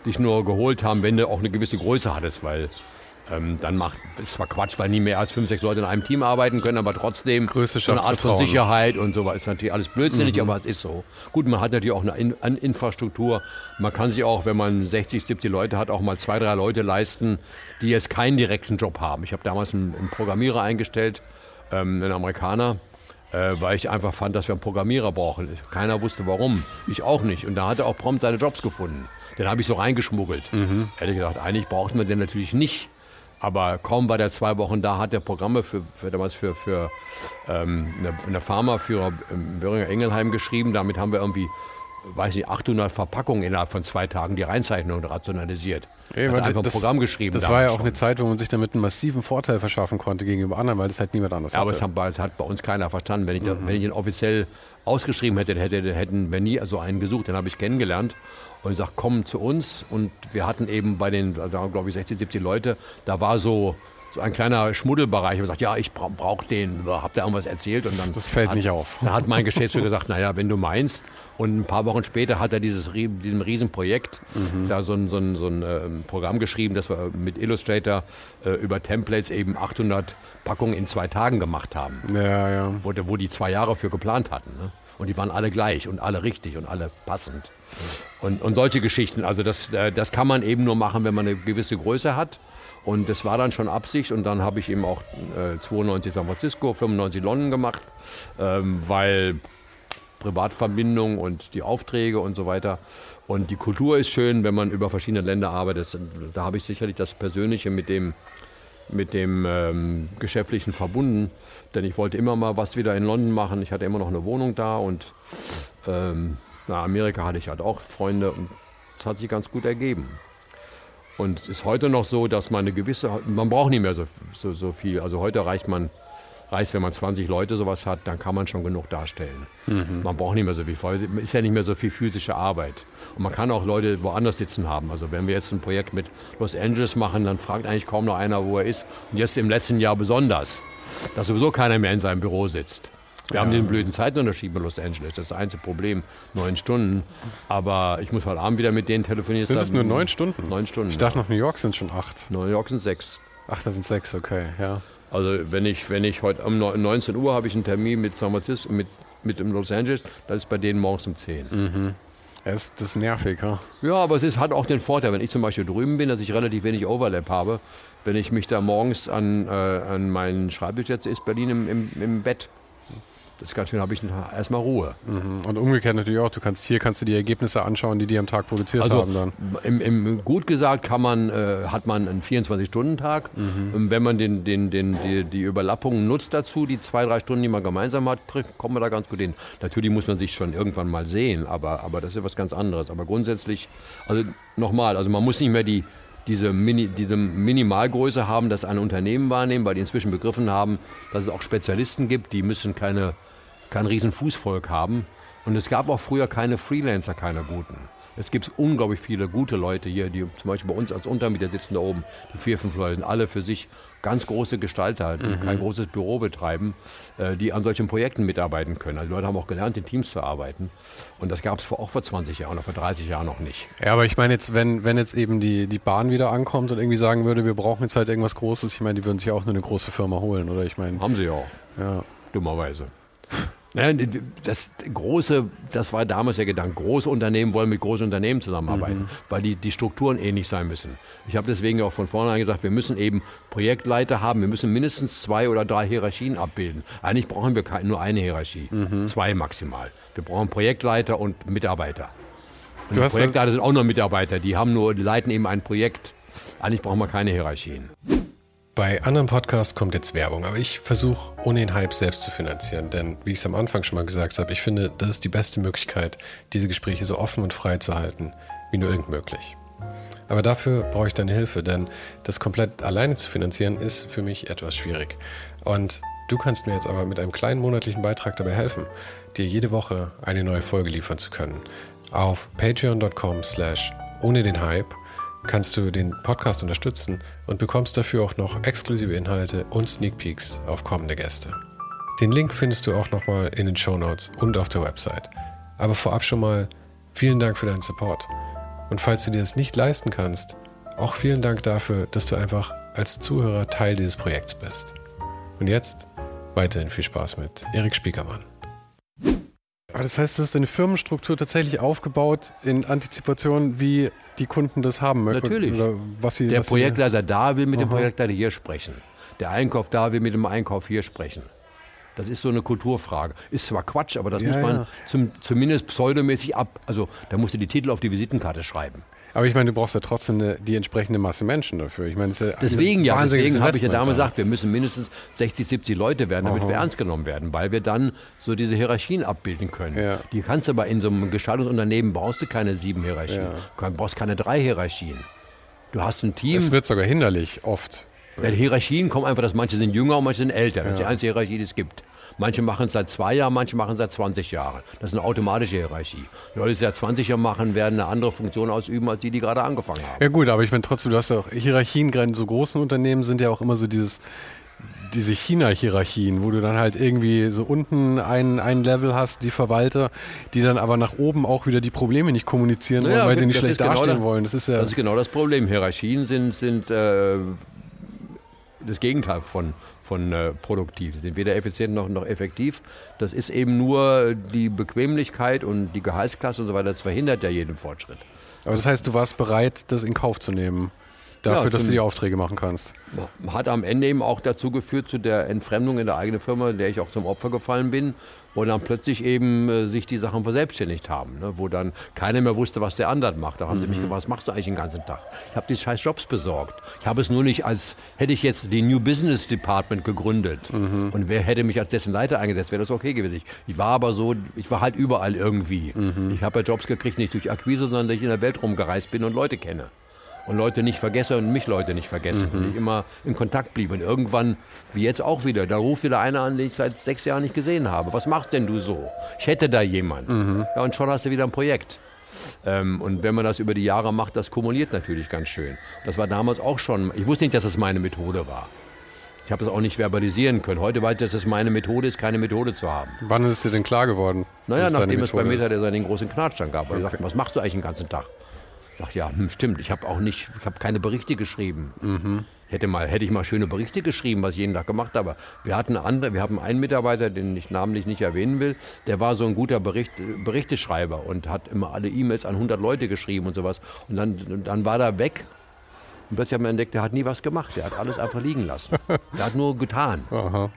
dich nur geholt haben, wenn du auch eine gewisse Größe hattest, weil ähm, dann macht, ist zwar Quatsch, weil nie mehr als fünf, sechs Leute in einem Team arbeiten können, aber trotzdem Größe so eine Art von Sicherheit und so ist natürlich alles blödsinnig, mhm. aber es ist so. Gut, man hat natürlich auch eine, in eine, Infrastruktur. Man kann sich auch, wenn man 60, 70 Leute hat, auch mal zwei, drei Leute leisten, die jetzt keinen direkten Job haben. Ich habe damals einen, einen Programmierer eingestellt, ähm, einen Amerikaner, äh, weil ich einfach fand, dass wir einen Programmierer brauchen. Keiner wusste warum. Ich auch nicht. Und da hat er auch prompt seine Jobs gefunden. Den habe ich so reingeschmuggelt. Mhm. Hätte gedacht, eigentlich braucht man den natürlich nicht. Aber kaum war der zwei Wochen da, hat er Programme für, für damals für, für ähm, eine, eine Pharmaführer im Böhringer Engelheim geschrieben. Damit haben wir irgendwie weiß nicht, 800 Verpackungen innerhalb von zwei Tagen die Reinzeichnung rationalisiert. Ja, hat einfach das, ein Programm geschrieben. Das war ja auch schon. eine Zeit, wo man sich damit einen massiven Vorteil verschaffen konnte gegenüber anderen, weil das halt niemand anders ja, hatte. Aber es hat, bei uns keiner verstanden. Wenn ich, mhm. wenn ich ihn offiziell ausgeschrieben hätte, hätte hätten wir nie so einen gesucht. Den habe ich kennengelernt und ich sage, komm zu uns. Und wir hatten eben bei den, da glaube ich 60, 70 Leute, da war so so ein kleiner Schmuddelbereich und sagt, ja, ich bra brauche den, habt ihr irgendwas erzählt? Und dann das fällt hat, nicht auf. Da hat mein Geschäftsführer gesagt, naja, wenn du meinst. Und ein paar Wochen später hat er dieses diesem Riesenprojekt mhm. da so ein, so ein, so ein äh, Programm geschrieben, das wir mit Illustrator äh, über Templates eben 800 Packungen in zwei Tagen gemacht haben. Ja, ja. Wo, wo die zwei Jahre für geplant hatten. Ne? Und die waren alle gleich und alle richtig und alle passend. Und, und solche Geschichten. Also das, äh, das kann man eben nur machen, wenn man eine gewisse Größe hat. Und das war dann schon Absicht und dann habe ich eben auch äh, 92 San Francisco, 95 London gemacht, ähm, weil Privatverbindung und die Aufträge und so weiter. Und die Kultur ist schön, wenn man über verschiedene Länder arbeitet. Da habe ich sicherlich das Persönliche mit dem, mit dem ähm, Geschäftlichen verbunden. Denn ich wollte immer mal was wieder in London machen. Ich hatte immer noch eine Wohnung da und ähm, nach Amerika hatte ich halt auch Freunde und es hat sich ganz gut ergeben. Und es ist heute noch so, dass man eine gewisse, man braucht nicht mehr so, so, so viel. Also heute reicht man, reicht, wenn man 20 Leute sowas hat, dann kann man schon genug darstellen. Mhm. Man braucht nicht mehr so viel, ist ja nicht mehr so viel physische Arbeit. Und man kann auch Leute woanders sitzen haben. Also wenn wir jetzt ein Projekt mit Los Angeles machen, dann fragt eigentlich kaum noch einer, wo er ist. Und jetzt im letzten Jahr besonders, dass sowieso keiner mehr in seinem Büro sitzt. Wir haben den blöden Zeitunterschied bei Los Angeles. Das ist das einzige Problem. Neun Stunden. Aber ich muss heute Abend wieder mit denen telefonieren. Sind es nur neun Stunden? Neun Stunden. Ich dachte, noch New York sind schon acht. New York sind sechs. Ach, das sind sechs, okay, ja. Also wenn ich, wenn ich heute um 19 Uhr habe ich einen Termin mit San Francisco, mit, mit Los Angeles, das ist bei denen morgens um 10. Mhm. Das, das ist nervig, ja. Ja, aber es ist, hat auch den Vorteil, wenn ich zum Beispiel drüben bin, dass ich relativ wenig Overlap habe. Wenn ich mich da morgens an, äh, an meinen Schreibtisch setze, ist Berlin im, im, im Bett. Das ist ganz schön, habe ich erstmal Ruhe. Mhm. Und umgekehrt natürlich auch, du kannst hier kannst du die Ergebnisse anschauen, die die am Tag produziert also haben dann. Im, im, gut gesagt kann man, äh, hat man einen 24-Stunden-Tag. Mhm. Und wenn man den, den, den, die, die Überlappungen nutzt dazu, die zwei, drei Stunden, die man gemeinsam hat, kriegt, kommt man da ganz gut hin. Natürlich muss man sich schon irgendwann mal sehen, aber, aber das ist was ganz anderes. Aber grundsätzlich, also nochmal, also man muss nicht mehr die, diese, Mini, diese Minimalgröße haben, das ein Unternehmen wahrnehmen, weil die inzwischen begriffen haben, dass es auch Spezialisten gibt, die müssen keine, kein riesen Fußvolk haben. Und es gab auch früher keine Freelancer, keine guten. Es gibt unglaublich viele gute Leute hier, die zum Beispiel bei uns als Untermieter sitzen da oben, die vier, fünf Leute, sind alle für sich ganz große Gestalter, die mhm. kein großes Büro betreiben, äh, die an solchen Projekten mitarbeiten können. Also die Leute haben auch gelernt, in Teams zu arbeiten. Und das gab es auch vor 20 Jahren oder vor 30 Jahren noch nicht. Ja, aber ich meine jetzt, wenn, wenn jetzt eben die, die Bahn wieder ankommt und irgendwie sagen würde, wir brauchen jetzt halt irgendwas Großes, ich meine, die würden sich auch nur eine große Firma holen, oder? Ich meine. Haben sie auch. Ja. Dummerweise. Das große, das war damals der Gedanke, große Unternehmen wollen mit großen Unternehmen zusammenarbeiten, mhm. weil die, die Strukturen ähnlich sein müssen. Ich habe deswegen auch von vornherein gesagt, wir müssen eben Projektleiter haben, wir müssen mindestens zwei oder drei Hierarchien abbilden. Eigentlich brauchen wir nur eine Hierarchie, mhm. zwei maximal. Wir brauchen Projektleiter und Mitarbeiter. Und die Projektleiter sind auch nur Mitarbeiter, die haben nur, die leiten eben ein Projekt. Eigentlich brauchen wir keine Hierarchien. Bei anderen Podcasts kommt jetzt Werbung, aber ich versuche ohne den Hype selbst zu finanzieren, denn wie ich es am Anfang schon mal gesagt habe, ich finde, das ist die beste Möglichkeit, diese Gespräche so offen und frei zu halten, wie nur irgend möglich. Aber dafür brauche ich deine Hilfe, denn das komplett alleine zu finanzieren ist für mich etwas schwierig. Und du kannst mir jetzt aber mit einem kleinen monatlichen Beitrag dabei helfen, dir jede Woche eine neue Folge liefern zu können. Auf patreon.com slash ohne den Hype kannst du den Podcast unterstützen und bekommst dafür auch noch exklusive Inhalte und Sneak Peeks auf kommende Gäste. Den Link findest du auch nochmal in den Show Notes und auf der Website. Aber vorab schon mal vielen Dank für deinen Support. Und falls du dir das nicht leisten kannst, auch vielen Dank dafür, dass du einfach als Zuhörer Teil dieses Projekts bist. Und jetzt weiterhin viel Spaß mit Erik Spiekermann. Aber das heißt, es ist eine Firmenstruktur tatsächlich aufgebaut in Antizipation, wie die Kunden das haben möchten. Natürlich. Oder was sie, Der was Projektleiter sie, da will mit Aha. dem Projektleiter hier sprechen. Der Einkauf da will mit dem Einkauf hier sprechen. Das ist so eine Kulturfrage. Ist zwar Quatsch, aber das ja, muss man ja. zum, zumindest pseudomäßig ab. Also da musst du die Titel auf die Visitenkarte schreiben. Aber ich meine, du brauchst ja trotzdem eine, die entsprechende Masse Menschen dafür. Ich meine, ja deswegen ja, deswegen habe ich ja damals gesagt, wir müssen mindestens 60, 70 Leute werden, damit Aha. wir ernst genommen werden, weil wir dann so diese Hierarchien abbilden können. Ja. Die kannst du aber in so einem Gestaltungsunternehmen brauchst du keine sieben Hierarchien, ja. du brauchst keine drei Hierarchien. Du hast ein Team. Es wird sogar hinderlich oft. Die Hierarchien kommen einfach, dass manche sind jünger und manche sind älter. Das ist die einzige Hierarchie, die es gibt. Manche machen es seit zwei Jahren, manche machen es seit 20 Jahren. Das ist eine automatische Hierarchie. Die Leute, die es seit 20 Jahren machen, werden eine andere Funktion ausüben, als die, die gerade angefangen haben. Ja gut, aber ich meine trotzdem, du hast ja auch Hierarchien, gerade in so großen Unternehmen sind ja auch immer so dieses diese China-Hierarchien, wo du dann halt irgendwie so unten ein, ein Level hast, die Verwalter, die dann aber nach oben auch wieder die Probleme nicht kommunizieren naja, wollen, weil sie nicht schlecht genau dastehen genau wollen. Das ist, ja das ist genau das Problem. Hierarchien sind, sind äh, das Gegenteil von, von äh, produktiv. Sie sind weder effizient noch, noch effektiv. Das ist eben nur die Bequemlichkeit und die Gehaltsklasse und so weiter. Das verhindert ja jeden Fortschritt. Aber das heißt, du warst bereit, das in Kauf zu nehmen? Dafür, ja, dass du die Aufträge machen kannst. Hat am Ende eben auch dazu geführt, zu der Entfremdung in der eigenen Firma, der ich auch zum Opfer gefallen bin wo dann plötzlich eben äh, sich die Sachen verselbstständigt haben, ne? wo dann keiner mehr wusste, was der andere macht. Da haben mhm. sie mich mhm. gefragt, was machst du eigentlich den ganzen Tag? Ich habe die scheiß Jobs besorgt. Ich habe es nur nicht als, hätte ich jetzt die New Business Department gegründet mhm. und wer hätte mich als dessen Leiter eingesetzt, wäre das okay gewesen. Ich, ich, war aber so, ich war halt überall irgendwie. Mhm. Ich habe ja Jobs gekriegt, nicht durch Akquise, sondern dass ich in der Welt rumgereist bin und Leute kenne und Leute nicht vergesse und mich Leute nicht vergessen. Mhm. Und ich immer in Kontakt blieb. Und irgendwann, wie jetzt auch wieder, da ruft wieder einer an, den ich seit sechs Jahren nicht gesehen habe. Was machst denn du so? Ich hätte da jemanden. Mhm. Ja, und schon hast du wieder ein Projekt. Ähm, und wenn man das über die Jahre macht, das kumuliert natürlich ganz schön. Das war damals auch schon, ich wusste nicht, dass das meine Methode war. Ich habe das auch nicht verbalisieren können. Heute weiß ich, dass es meine Methode ist, keine Methode zu haben. Wann ist es dir denn klar geworden? Naja, nachdem es bei? Meta den großen Knatsch dann gab. Weil ich sagte, was machst du eigentlich den ganzen Tag? Ich dachte, ja, hm, stimmt. Ich habe auch nicht, ich habe keine Berichte geschrieben. Mhm. Hätte, mal, hätte ich mal schöne Berichte geschrieben, was ich jeden Tag gemacht habe. Wir hatten andere, wir haben einen Mitarbeiter, den ich namentlich nicht erwähnen will, der war so ein guter Bericht, Berichteschreiber und hat immer alle E-Mails an 100 Leute geschrieben und sowas. Und dann, dann war er weg. Und plötzlich haben wir entdeckt, der hat nie was gemacht. Der hat alles einfach liegen lassen. Der hat nur getan.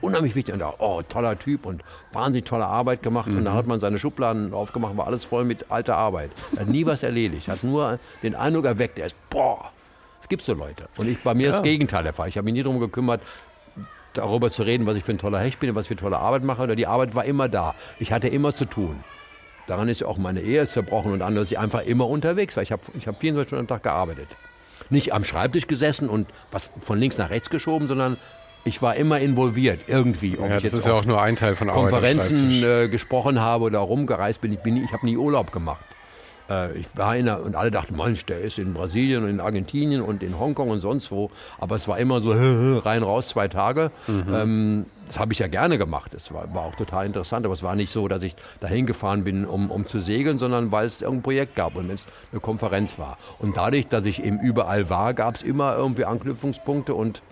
Unheimlich wichtig. Und da, oh, toller Typ und wahnsinnig tolle Arbeit gemacht. Und dann hat man seine Schubladen aufgemacht, war alles voll mit alter Arbeit. Er hat nie was erledigt. Hat nur den Eindruck erweckt, er ist, boah, es gibt so Leute. Und ich, bei mir das Gegenteil der Fall. Ich habe mich nie darum gekümmert, darüber zu reden, was ich für ein toller Hecht bin und was ich für tolle Arbeit mache. Oder die Arbeit war immer da. Ich hatte immer zu tun. Daran ist ja auch meine Ehe zerbrochen und anders. Ich einfach immer unterwegs war. Ich habe ich hab 24 Stunden am Tag gearbeitet. Nicht am Schreibtisch gesessen und was von links nach rechts geschoben, sondern ich war immer involviert, irgendwie. Ob Ja, ich das jetzt ist ja auch nur ein Teil von Arbeit Konferenzen äh, gesprochen habe oder rumgereist bin. Ich, bin ich habe nie Urlaub gemacht. Äh, ich war in der, und alle dachten, Mensch, der ist in Brasilien und in Argentinien und in Hongkong und sonst wo. Aber es war immer so rein, raus, zwei Tage. Ähm, das habe ich ja gerne gemacht. Das war, war auch total interessant. Aber es war nicht so, dass ich dahin gefahren bin, um, um zu segeln, sondern weil es irgendein Projekt gab und wenn es eine Konferenz war. Und dadurch, dass ich eben überall war, gab es immer irgendwie Anknüpfungspunkte und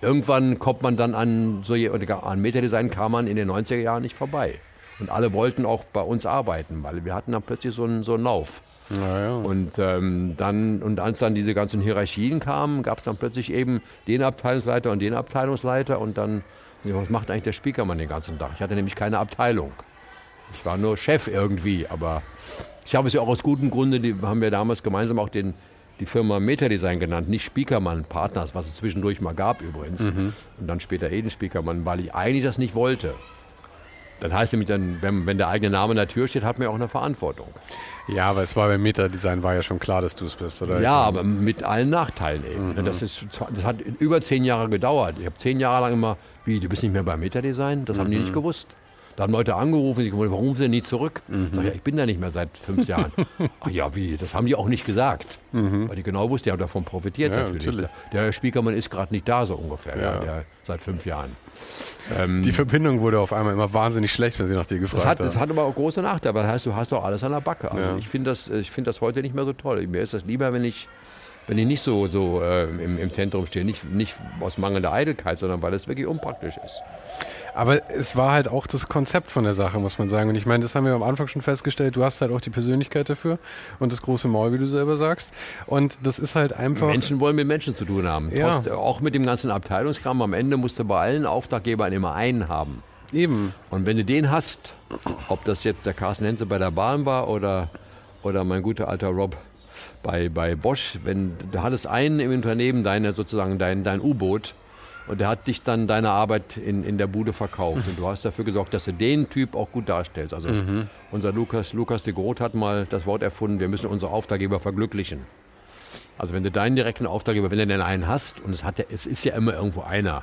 irgendwann kommt man dann an, so, an Metadesign kam man in den 90er Jahren nicht vorbei. Und alle wollten auch bei uns arbeiten, weil wir hatten dann plötzlich so einen, so einen Lauf. Ja, ja. Und, ähm, dann, und als dann diese ganzen Hierarchien kamen, gab es dann plötzlich eben den Abteilungsleiter und den Abteilungsleiter und dann, was macht eigentlich der Spiekermann den ganzen Tag? Ich hatte nämlich keine Abteilung. Ich war nur Chef irgendwie, aber ich habe es ja auch aus gutem Grunde, die haben wir damals gemeinsam auch den, die Firma Metadesign genannt, nicht Spiekermann Partners, was es zwischendurch mal gab übrigens. Und dann später Eden Spiekermann, weil ich eigentlich das nicht wollte. Dann heißt nämlich dann, wenn, wenn der eigene Name in der Tür steht, hat man ja auch eine Verantwortung. ja, aber es war beim Meta-Design war ja schon klar, dass du es bist, oder? Ja, aber mit allen Nachteilen eben. Das, ist, das hat über zehn Jahre gedauert. Ich habe zehn Jahre lang immer, wie, du bist nicht mehr bei Metadesign? Das haben die nicht gewusst. Da haben Leute angerufen, die gesagt, warum sind sie nie zurück? Ich sag, ja, ich bin da nicht mehr seit fünf Jahren. Ach ja, wie? Das haben die auch nicht gesagt. Weil die genau wussten, die haben davon profitiert Ja, natürlich. natürlich. Der, der Spiekermann ist gerade nicht da, so ungefähr, ja. der, seit fünf Jahren. Die Verbindung wurde auf einmal immer wahnsinnig schlecht, wenn sie nach dir gefragt Das hat, haben. das hat aber auch große Nachteile. Das heißt, du hast doch alles an der Backe. Also Ja. ich finde das, ich find das heute nicht mehr so toll. Mir ist das lieber, wenn ich, wenn ich nicht so, so äh, im, im Zentrum stehe. Nicht, nicht aus mangelnder Eitelkeit, sondern weil es wirklich unpraktisch ist. Aber es war halt auch das Konzept von der Sache, muss man sagen. Und ich meine, das haben wir am Anfang schon festgestellt. Du hast halt auch die Persönlichkeit dafür und das große Maul, wie du selber sagst. Und das ist halt einfach. Menschen wollen mit Menschen zu tun haben. Ja. Trotz, auch mit dem ganzen Abteilungskram. Am Ende musst du bei allen Auftraggebern immer einen haben. Eben. Und wenn du den hast, ob das jetzt der Carsten Henze bei der Bahn war oder, oder mein guter alter Rob bei, bei Bosch, wenn du hattest einen im Unternehmen, deine, sozusagen dein, dein U-Boot, und der hat dich dann deine Arbeit in, in der Bude verkauft. Und du hast dafür gesorgt, dass du den Typ auch gut darstellst. Also unser Lukas, Lukas de Groot hat mal das Wort erfunden, wir müssen unsere Auftraggeber verglücklichen. Also wenn du deinen direkten Auftraggeber, wenn du denn einen hast, und es, hat ja, es ist ja immer irgendwo einer,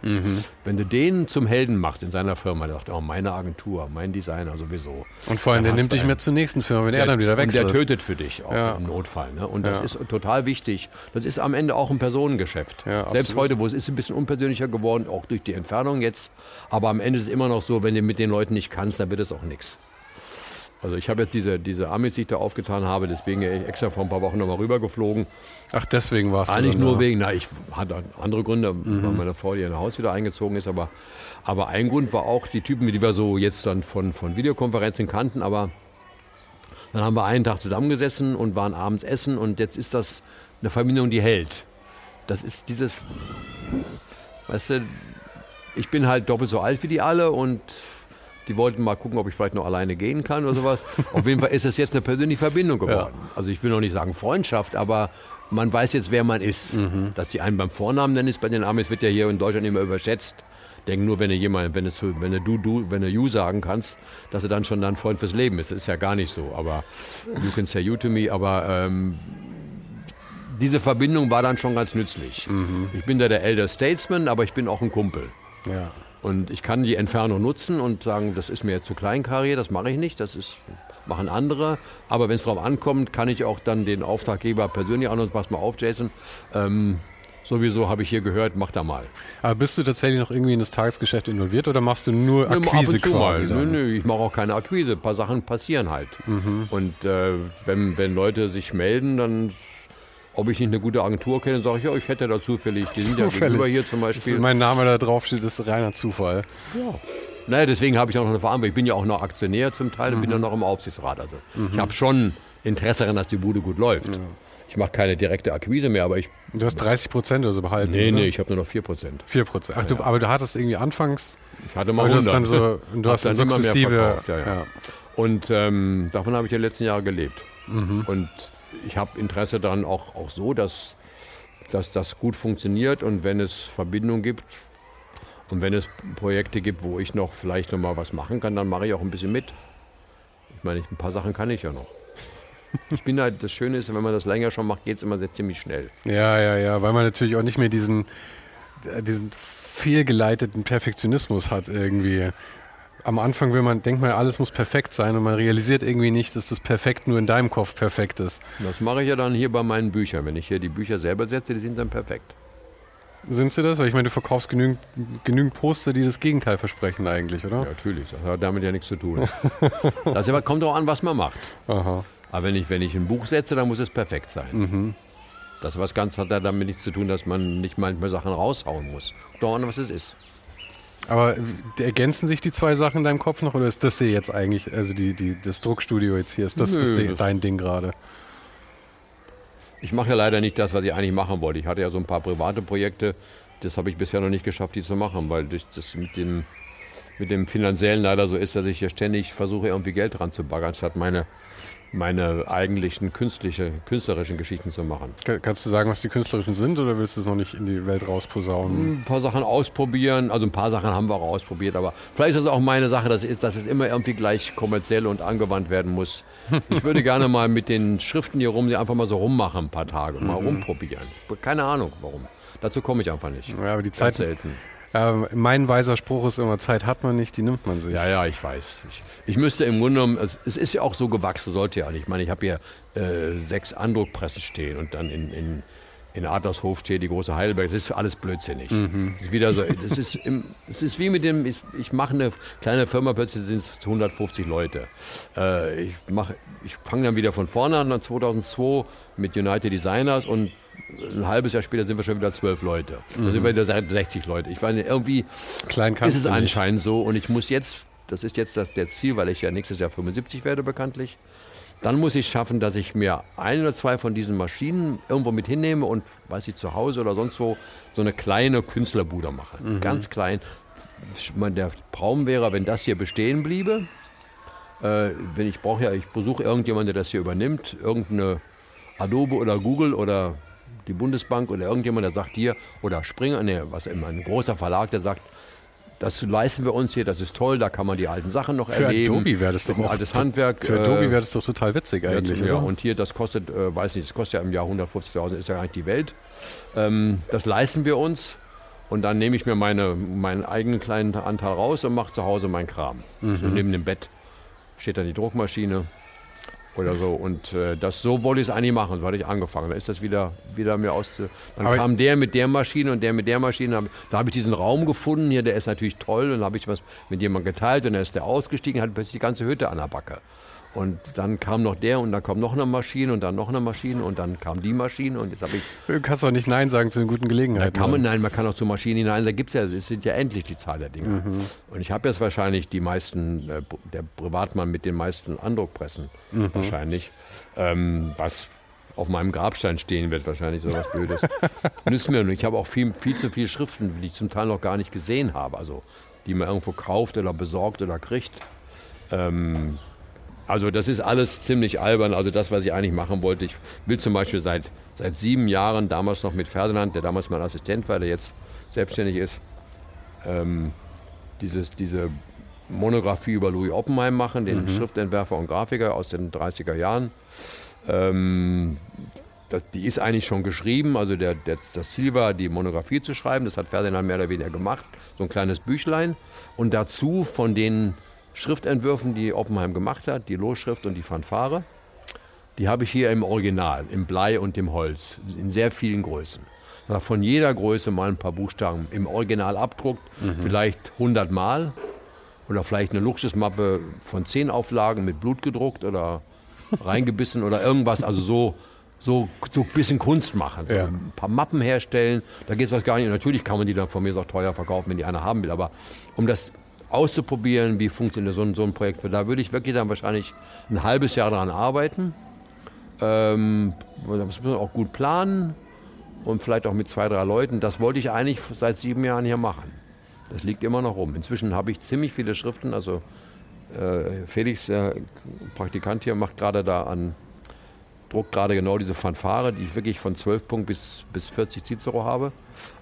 wenn du den zum Helden machst in seiner Firma, der sagt, oh, meine Agentur, mein Designer sowieso. Und vor allem, der nimmt dich einen. mit zur nächsten Firma, wenn er dann wieder Und wechselt. der tötet für dich auch Ja. im Notfall. Ne? Und das Ja. ist total wichtig. Das ist am Ende auch ein Personengeschäft. Ja, Selbst absolut. heute, wo es ist ein bisschen unpersönlicher geworden, auch durch die Entfernung jetzt. Aber am Ende ist es immer noch so, wenn du mit den Leuten nicht kannst, dann wird es auch nichts. Also ich habe jetzt diese, diese Amis, die ich da aufgetan habe, deswegen extra vor ein paar Wochen nochmal rübergeflogen. Ach, deswegen warst Eigentlich du dann nur da. wegen, na, ich hatte andere Gründe, Mhm. weil meine Frau, die in ein Haus wieder eingezogen ist, aber, aber ein Grund war auch die Typen, die wir so jetzt dann von, von Videokonferenzen kannten, aber dann haben wir einen Tag zusammengesessen und waren abends essen und jetzt ist das eine Verbindung, die hält. Das ist dieses, weißt du, ich bin halt doppelt so alt wie die alle und die wollten mal gucken, ob ich vielleicht noch alleine gehen kann oder sowas. Auf jeden Fall ist es jetzt eine persönliche Verbindung geworden. Also ich will noch nicht sagen Freundschaft, aber man weiß jetzt, wer man ist. Dass die einen beim Vornamen nennen, ist bei den Amis wird ja hier in Deutschland immer überschätzt. Denk nur, wenn du jemand, wenn du, zu- wenn du du, wenn du you sagen kannst, dass er dann schon dein Freund fürs Leben ist. Das ist ja gar nicht so. Aber you can say you to me, aber ähm, diese Verbindung war dann schon ganz nützlich. Ich bin da der Elder Statesman, aber ich bin auch ein Kumpel. Ja. Und ich kann die Entfernung nutzen und sagen, das ist mir jetzt zu kleinkariert, das mache ich nicht, das ist, machen andere. Aber wenn es darauf ankommt, kann ich auch dann den Auftraggeber persönlich anrufen, pass mal auf, Jason, ähm, sowieso habe ich hier gehört, mach da mal. Aber bist du tatsächlich noch irgendwie in das Tagesgeschäft involviert oder machst du nur Nö, Akquise ab und zu quasi? Nö, nö, ich mache auch keine Akquise. Ein paar Sachen passieren halt. Mhm. Und äh, wenn, wenn Leute sich melden, dann, ob ich nicht eine gute Agentur kenne, sage ich, ja, ich hätte da zufällig, die sind ja gegenüber hier zum Beispiel. mein Name da drauf steht, ist reiner Zufall. Ja. Naja, deswegen habe ich auch noch eine Verantwortung. Ich bin ja auch noch Aktionär zum Teil und Mhm. bin ja noch im Aufsichtsrat. Also ich habe schon Interesse daran, dass die Bude gut läuft. Ich mache keine direkte Akquise mehr, aber ich. Du hast 30 Prozent oder so behalten. Nee, oder? nee, ich habe nur noch 4 Prozent. 4 Prozent. Ach, du, aber du hattest irgendwie anfangs. Ich hatte mal Aber du hast 100. dann so, du hast dann dann immer mehr sukzessive. verkauft, ja, ja. Und ähm, davon habe ich die letzten Jahre gelebt. Mhm. Und ich habe Interesse daran auch, auch so, dass, dass das gut funktioniert und wenn es Verbindungen gibt und wenn es Projekte gibt, wo ich noch vielleicht noch mal was machen kann, dann mache ich auch ein bisschen mit. Ich meine, ein paar Sachen kann ich ja noch. Ich bin halt, das Schöne ist, wenn man das länger schon macht, geht es immer sehr ziemlich schnell. Ja, ja, ja, weil man natürlich auch nicht mehr diesen, äh, diesen fehlgeleiteten Perfektionismus hat irgendwie. Am Anfang will man, denkt man, alles muss perfekt sein und man realisiert irgendwie nicht, dass das perfekt nur in deinem Kopf perfekt ist. Das mache ich ja dann hier bei meinen Büchern. Wenn ich hier die Bücher selber setze, die sind dann perfekt. Sind sie das? Weil ich meine, du verkaufst genügend, genügend Poster, die das Gegenteil versprechen eigentlich, oder? Ja, natürlich, das hat damit ja nichts zu tun. Das aber kommt auch an, was man macht. Aha. Aber wenn ich, wenn ich ein Buch setze, dann muss es perfekt sein. Das was ganz hat ja damit nichts zu tun, dass man nicht manchmal Sachen raushauen muss. Doch an, was es ist. Aber ergänzen sich die zwei Sachen in deinem Kopf noch oder ist das hier jetzt eigentlich, also die, die, das Druckstudio jetzt hier, ist das, das Nö, das- dein Ding gerade? Ich mache ja leider nicht das, was ich eigentlich machen wollte. Ich hatte ja so ein paar private Projekte, das habe ich bisher noch nicht geschafft, die zu machen, weil das mit dem, mit dem Finanziellen leider so ist, dass ich hier ständig versuche, irgendwie Geld dran zu baggern, statt meine, meine eigentlichen künstliche, künstlerischen Geschichten zu machen. Ka- Kannst du sagen, was die künstlerischen sind oder willst du es noch nicht in die Welt rausposaunen? ein paar Sachen ausprobieren. Also ein paar Sachen haben wir auch ausprobiert, aber vielleicht ist es auch meine Sache, dass, es- dass es immer irgendwie gleich kommerziell und angewandt werden muss. Ich würde gerne mal mit den Schriften hier rum, die einfach mal so rummachen, ein paar Tage, mal rumprobieren. Keine Ahnung warum. Dazu komme ich einfach nicht. Ja, aber die Zeit, selten. Ähm, mein weiser Spruch ist immer, Zeit hat man nicht, die nimmt man sich. Ja, ja, ich weiß. Ich, ich müsste im Grunde genommen, es, es ist ja auch so gewachsen, sollte ja nicht. Ich meine, ich habe hier äh, sechs Andruckpressen stehen und dann in, in, in Adlershof steht die große Heidelberg. Das ist alles blödsinnig. Das ist wieder so, das ist, im, das ist wie mit dem, ich, ich mache eine kleine Firma, plötzlich sind es 150 Leute. Äh, ich ich fange dann wieder von vorne an, dann 2002 mit United Designers und ein halbes Jahr später sind wir schon wieder zwölf Leute. Da sind wir wieder 60 Leute. Ich nicht, irgendwie Klein ist es anscheinend so und ich muss jetzt, das ist jetzt das, der Ziel, weil ich ja nächstes Jahr 75 werde bekanntlich, dann muss ich schaffen, dass ich mir ein oder zwei von diesen Maschinen irgendwo mit hinnehme und, weiß ich, zu Hause oder sonst wo so eine kleine Künstlerbude mache. Mhm. Ganz klein. Meine, Der Traum wäre, wenn das hier bestehen bliebe, äh, wenn ich brauche ja, ich besuche irgendjemanden, der das hier übernimmt, irgendeine Adobe oder Google oder die Bundesbank oder irgendjemand, der sagt hier, oder Springer, nee, was immer, ein großer Verlag, der sagt, das leisten wir uns hier, das ist toll, da kann man die alten Sachen noch Für erleben. Adobe wäre das doch auch. altes Handwerk. Für Adobe äh, wäre das doch total witzig eigentlich, ja, und hier, das kostet, äh, weiß nicht, das kostet ja im Jahr 150.000, ist ja eigentlich die Welt. Ähm, das leisten wir uns. Und dann nehme ich mir meine, meinen eigenen kleinen Anteil raus und mache zu Hause meinen Kram. So neben dem Bett steht dann die Druckmaschine oder so. Und äh, das, so wollte ich es eigentlich machen, so hatte ich angefangen. Da ist das wieder, wieder mir aus. Dann Aber- kam der mit der Maschine und der mit der Maschine. Hab- Da habe ich diesen Raum gefunden hier, der ist natürlich toll. Und dann habe ich was mit jemandem geteilt und dann ist der ausgestiegen, hat plötzlich die ganze Hütte an der Backe. Und dann kam noch der und dann kam noch eine Maschine und dann noch eine Maschine und dann kam die Maschine und jetzt habe ich. Du kannst doch nicht Nein sagen zu den guten Da Gelegenheiten. kann man, nein, man kann auch zu Maschinen hinein, da gibt es ja, es sind ja endlich die Zahl der Dinge. Und ich habe jetzt wahrscheinlich die meisten, äh, der Privatmann mit den meisten Andruckpressen wahrscheinlich, ähm, was auf meinem Grabstein stehen wird, wahrscheinlich sowas Blödes. Nützt mir nicht. Ich habe auch viel, viel zu viele Schriften, die ich zum Teil noch gar nicht gesehen habe, also die man irgendwo kauft oder besorgt oder kriegt. Ähm, also das ist alles ziemlich albern. Also das, was ich eigentlich machen wollte. Ich will zum Beispiel seit, seit sieben Jahren, damals noch mit Ferdinand, der damals mein Assistent war, der jetzt selbstständig ist, ähm, dieses, diese Monographie über Louis Oppenheim machen, den Schriftentwerfer und Grafiker aus den 30er Jahren. Ähm, das, die ist eigentlich schon geschrieben. Also der, der, das Ziel war, die Monographie zu schreiben. Das hat Ferdinand mehr oder weniger gemacht. So ein kleines Büchlein. Und dazu von den Schriftentwürfen, die Oppenheim gemacht hat, die Losschrift und die Fanfare, die habe ich hier im Original, im Blei und im Holz, in sehr vielen Größen. von jeder Größe mal ein paar Buchstaben im Original abdruckt, vielleicht 100 Mal oder vielleicht eine Luxusmappe von 10 Auflagen mit Blut gedruckt oder reingebissen oder irgendwas, also so so, so ein bisschen Kunst machen, so Ja. ein paar Mappen herstellen, da geht es was gar nicht. Natürlich kann man die dann von mir auch teuer verkaufen, wenn die einer haben will, aber um das auszuprobieren, wie funktioniert so ein, so ein Projekt, da würde ich wirklich dann wahrscheinlich ein halbes Jahr daran arbeiten. Ähm, da muss man auch gut planen und vielleicht auch mit zwei, drei Leuten. Das wollte ich eigentlich seit sieben Jahren hier machen. Das liegt immer noch rum. Inzwischen habe ich ziemlich viele Schriften. Also äh, Felix, der Praktikant hier, macht gerade da an, druckt gerade genau diese Fanfare, die ich wirklich von 12 Punkt bis, bis 40 Cicero habe.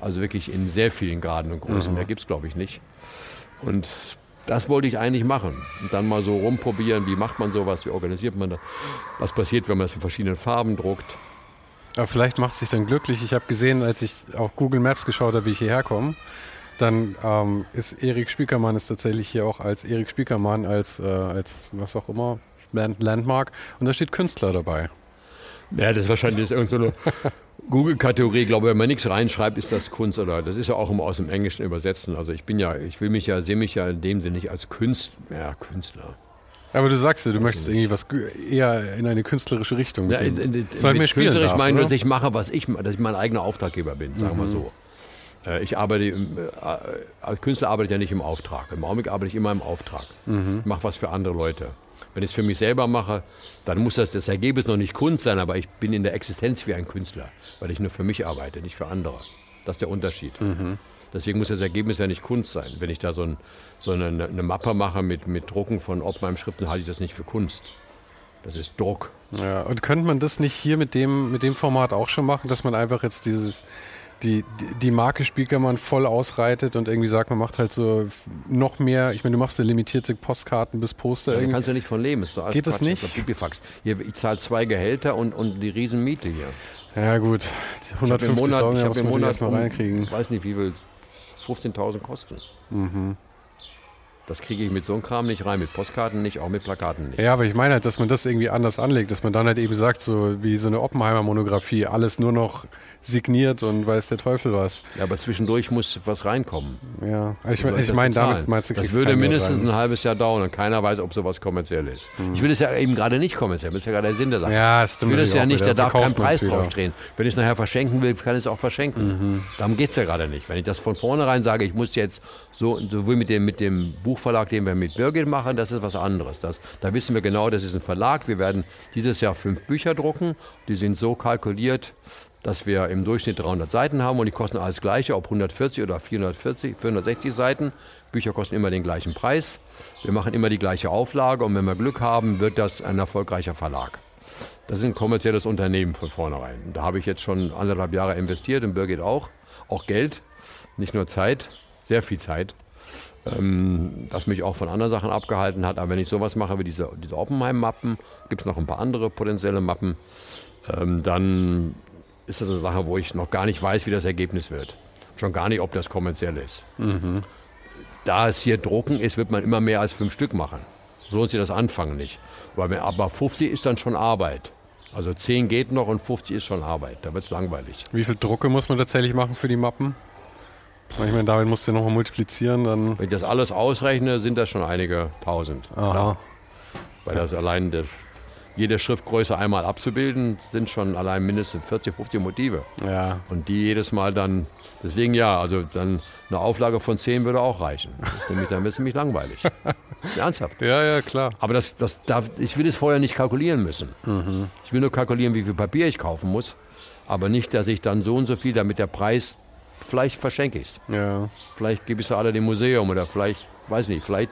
Also wirklich in sehr vielen Graden und Größen. Mehr gibt es, glaube ich, nicht. Und das wollte ich eigentlich machen. Und dann mal so rumprobieren, wie macht man sowas, wie organisiert man das, was passiert, wenn man es in verschiedenen Farben druckt. Aber vielleicht macht es dich dann glücklich. Ich habe gesehen, als ich auf Google Maps geschaut habe, wie ich hierher komme, dann ähm, ist Erik Spiekermann ist tatsächlich hier auch als Erik Spiekermann, als, äh, als was auch immer, Land Landmark. Und da steht Künstler dabei. Ja, das ist wahrscheinlich irgendeine Google-Kategorie. Ich glaube, wenn man nichts reinschreibt, ist das Kunst oder das ist ja auch immer aus dem Englischen übersetzen. Also ich bin ja, ich will mich ja, sehe mich ja in dem Sinne nicht als Künstler. Ja, Künstler. Aber du sagst ja, du möchtest irgendwie was eher in eine künstlerische Richtung mit Ja, dem. Dass man mehr mit spielen künstlerisch darf, meine, oder? dass ich mache, was ich, dass ich mein eigener Auftraggeber bin, sagen wir so. Äh, Ich arbeite, im, äh, als Künstler arbeite ich ja nicht im Auftrag. Im Augenblick arbeite ich immer im Auftrag. Ich mache was für andere Leute. Wenn ich es für mich selber mache, dann muss das, das Ergebnis noch nicht Kunst sein, aber ich bin in der Existenz wie ein Künstler, weil ich nur für mich arbeite, nicht für andere. Das ist der Unterschied. Deswegen muss das Ergebnis ja nicht Kunst sein. Wenn ich da so, ein, so eine, eine Mappe mache mit, mit Drucken von ob meinem Schriften, halte ich das nicht für Kunst. Das ist Druck. Ja, und könnte man das nicht hier mit dem, mit dem Format auch schon machen, dass man einfach jetzt dieses, die, die- Marke Spiekermann voll ausreitet und irgendwie sagt, man macht halt so noch mehr, ich meine, du machst ja limitierte Postkarten bis Poster Ja, irgendwie. kannst du nicht von leben. Ist doch alles Geht das Quatsch, nicht? ist doch Pipifax. Hier, ich zahle zwei Gehälter und, und die Riesenmiete hier. Ja gut, Ich habe im 150 Monat, Euro ich muss hab im Monat erstmal um, reinkriegen. Ich weiß nicht, wie viel 15.000 kosten. Mhm. Das kriege ich mit so einem Kram nicht rein, mit Postkarten nicht, auch mit Plakaten nicht. Ja, aber ich meine halt, dass man das irgendwie anders anlegt, dass man dann halt eben sagt, so wie so eine Oppenheimer-Monografie, alles nur noch signiert und weiß der Teufel was. Ja, aber zwischendurch muss was reinkommen. Ja, also ich, ich meine, damit meinst du, Das würde mindestens ein halbes Jahr dauern und keiner weiß, ob sowas kommerziell ist. Ich will es ja eben gerade nicht kommerziell, das ist ja gerade der Sinn der Sache. Ja, das Ich stimmt will das natürlich ja nicht, wieder. da darf kein Preis draufstehen. Wenn ich es nachher verschenken will, kann ich es auch verschenken. Mhm. Darum geht es ja gerade nicht. Wenn ich das von vornherein sage, ich muss jetzt so, sowohl mit dem, mit dem Buchverlag, den wir mit Birgit machen, das ist was anderes. Das, da wissen wir genau, das ist ein Verlag. Wir werden dieses Jahr fünf Bücher drucken. Die sind so kalkuliert, dass wir im Durchschnitt 300 Seiten haben und die kosten alles gleiche, ob 140 oder 440, 460 Seiten. Bücher kosten immer den gleichen Preis. Wir machen immer die gleiche Auflage und wenn wir Glück haben, wird das ein erfolgreicher Verlag. Das ist ein kommerzielles Unternehmen von vornherein. Da habe ich jetzt schon anderthalb Jahre investiert und Birgit auch. Auch Geld, nicht nur Zeit, sehr viel Zeit. Ähm, was mich auch von anderen Sachen abgehalten hat. Aber wenn ich sowas mache wie diese, diese Oppenheim-Mappen, gibt es noch ein paar andere potenzielle Mappen, ähm, dann ist das eine Sache, wo ich noch gar nicht weiß, wie das Ergebnis wird. Schon gar nicht, ob das kommerziell ist. Da es hier Drucken ist, wird man immer mehr als fünf Stück machen. So lohnt sich das Anfangen nicht. Weil wenn, aber 50 ist dann schon Arbeit. Also 10 geht noch und 50 ist schon Arbeit. Da wird es langweilig. Wie viel Drucke muss man tatsächlich machen für die Mappen? Ich meine, damit musst du nochmal multiplizieren, dann. Wenn ich das alles ausrechne, sind das schon einige tausend. Aha. Weil das allein der, jede Schriftgröße einmal abzubilden, sind schon allein mindestens 40, 50 Motive. Ja. Und die jedes Mal dann, deswegen ja, also dann eine Auflage von 10 würde auch reichen. Das ist nämlich dann nämlich langweilig. Ernsthaft. Ja, ja, klar. Aber das, das darf, ich will es vorher nicht kalkulieren müssen. Ich will nur kalkulieren, wie viel Papier ich kaufen muss. Aber nicht, dass ich dann so und so viel, damit der Preis, vielleicht verschenke ich es. Ja. Vielleicht gebe ich es alle dem Museum oder vielleicht, weiß nicht, vielleicht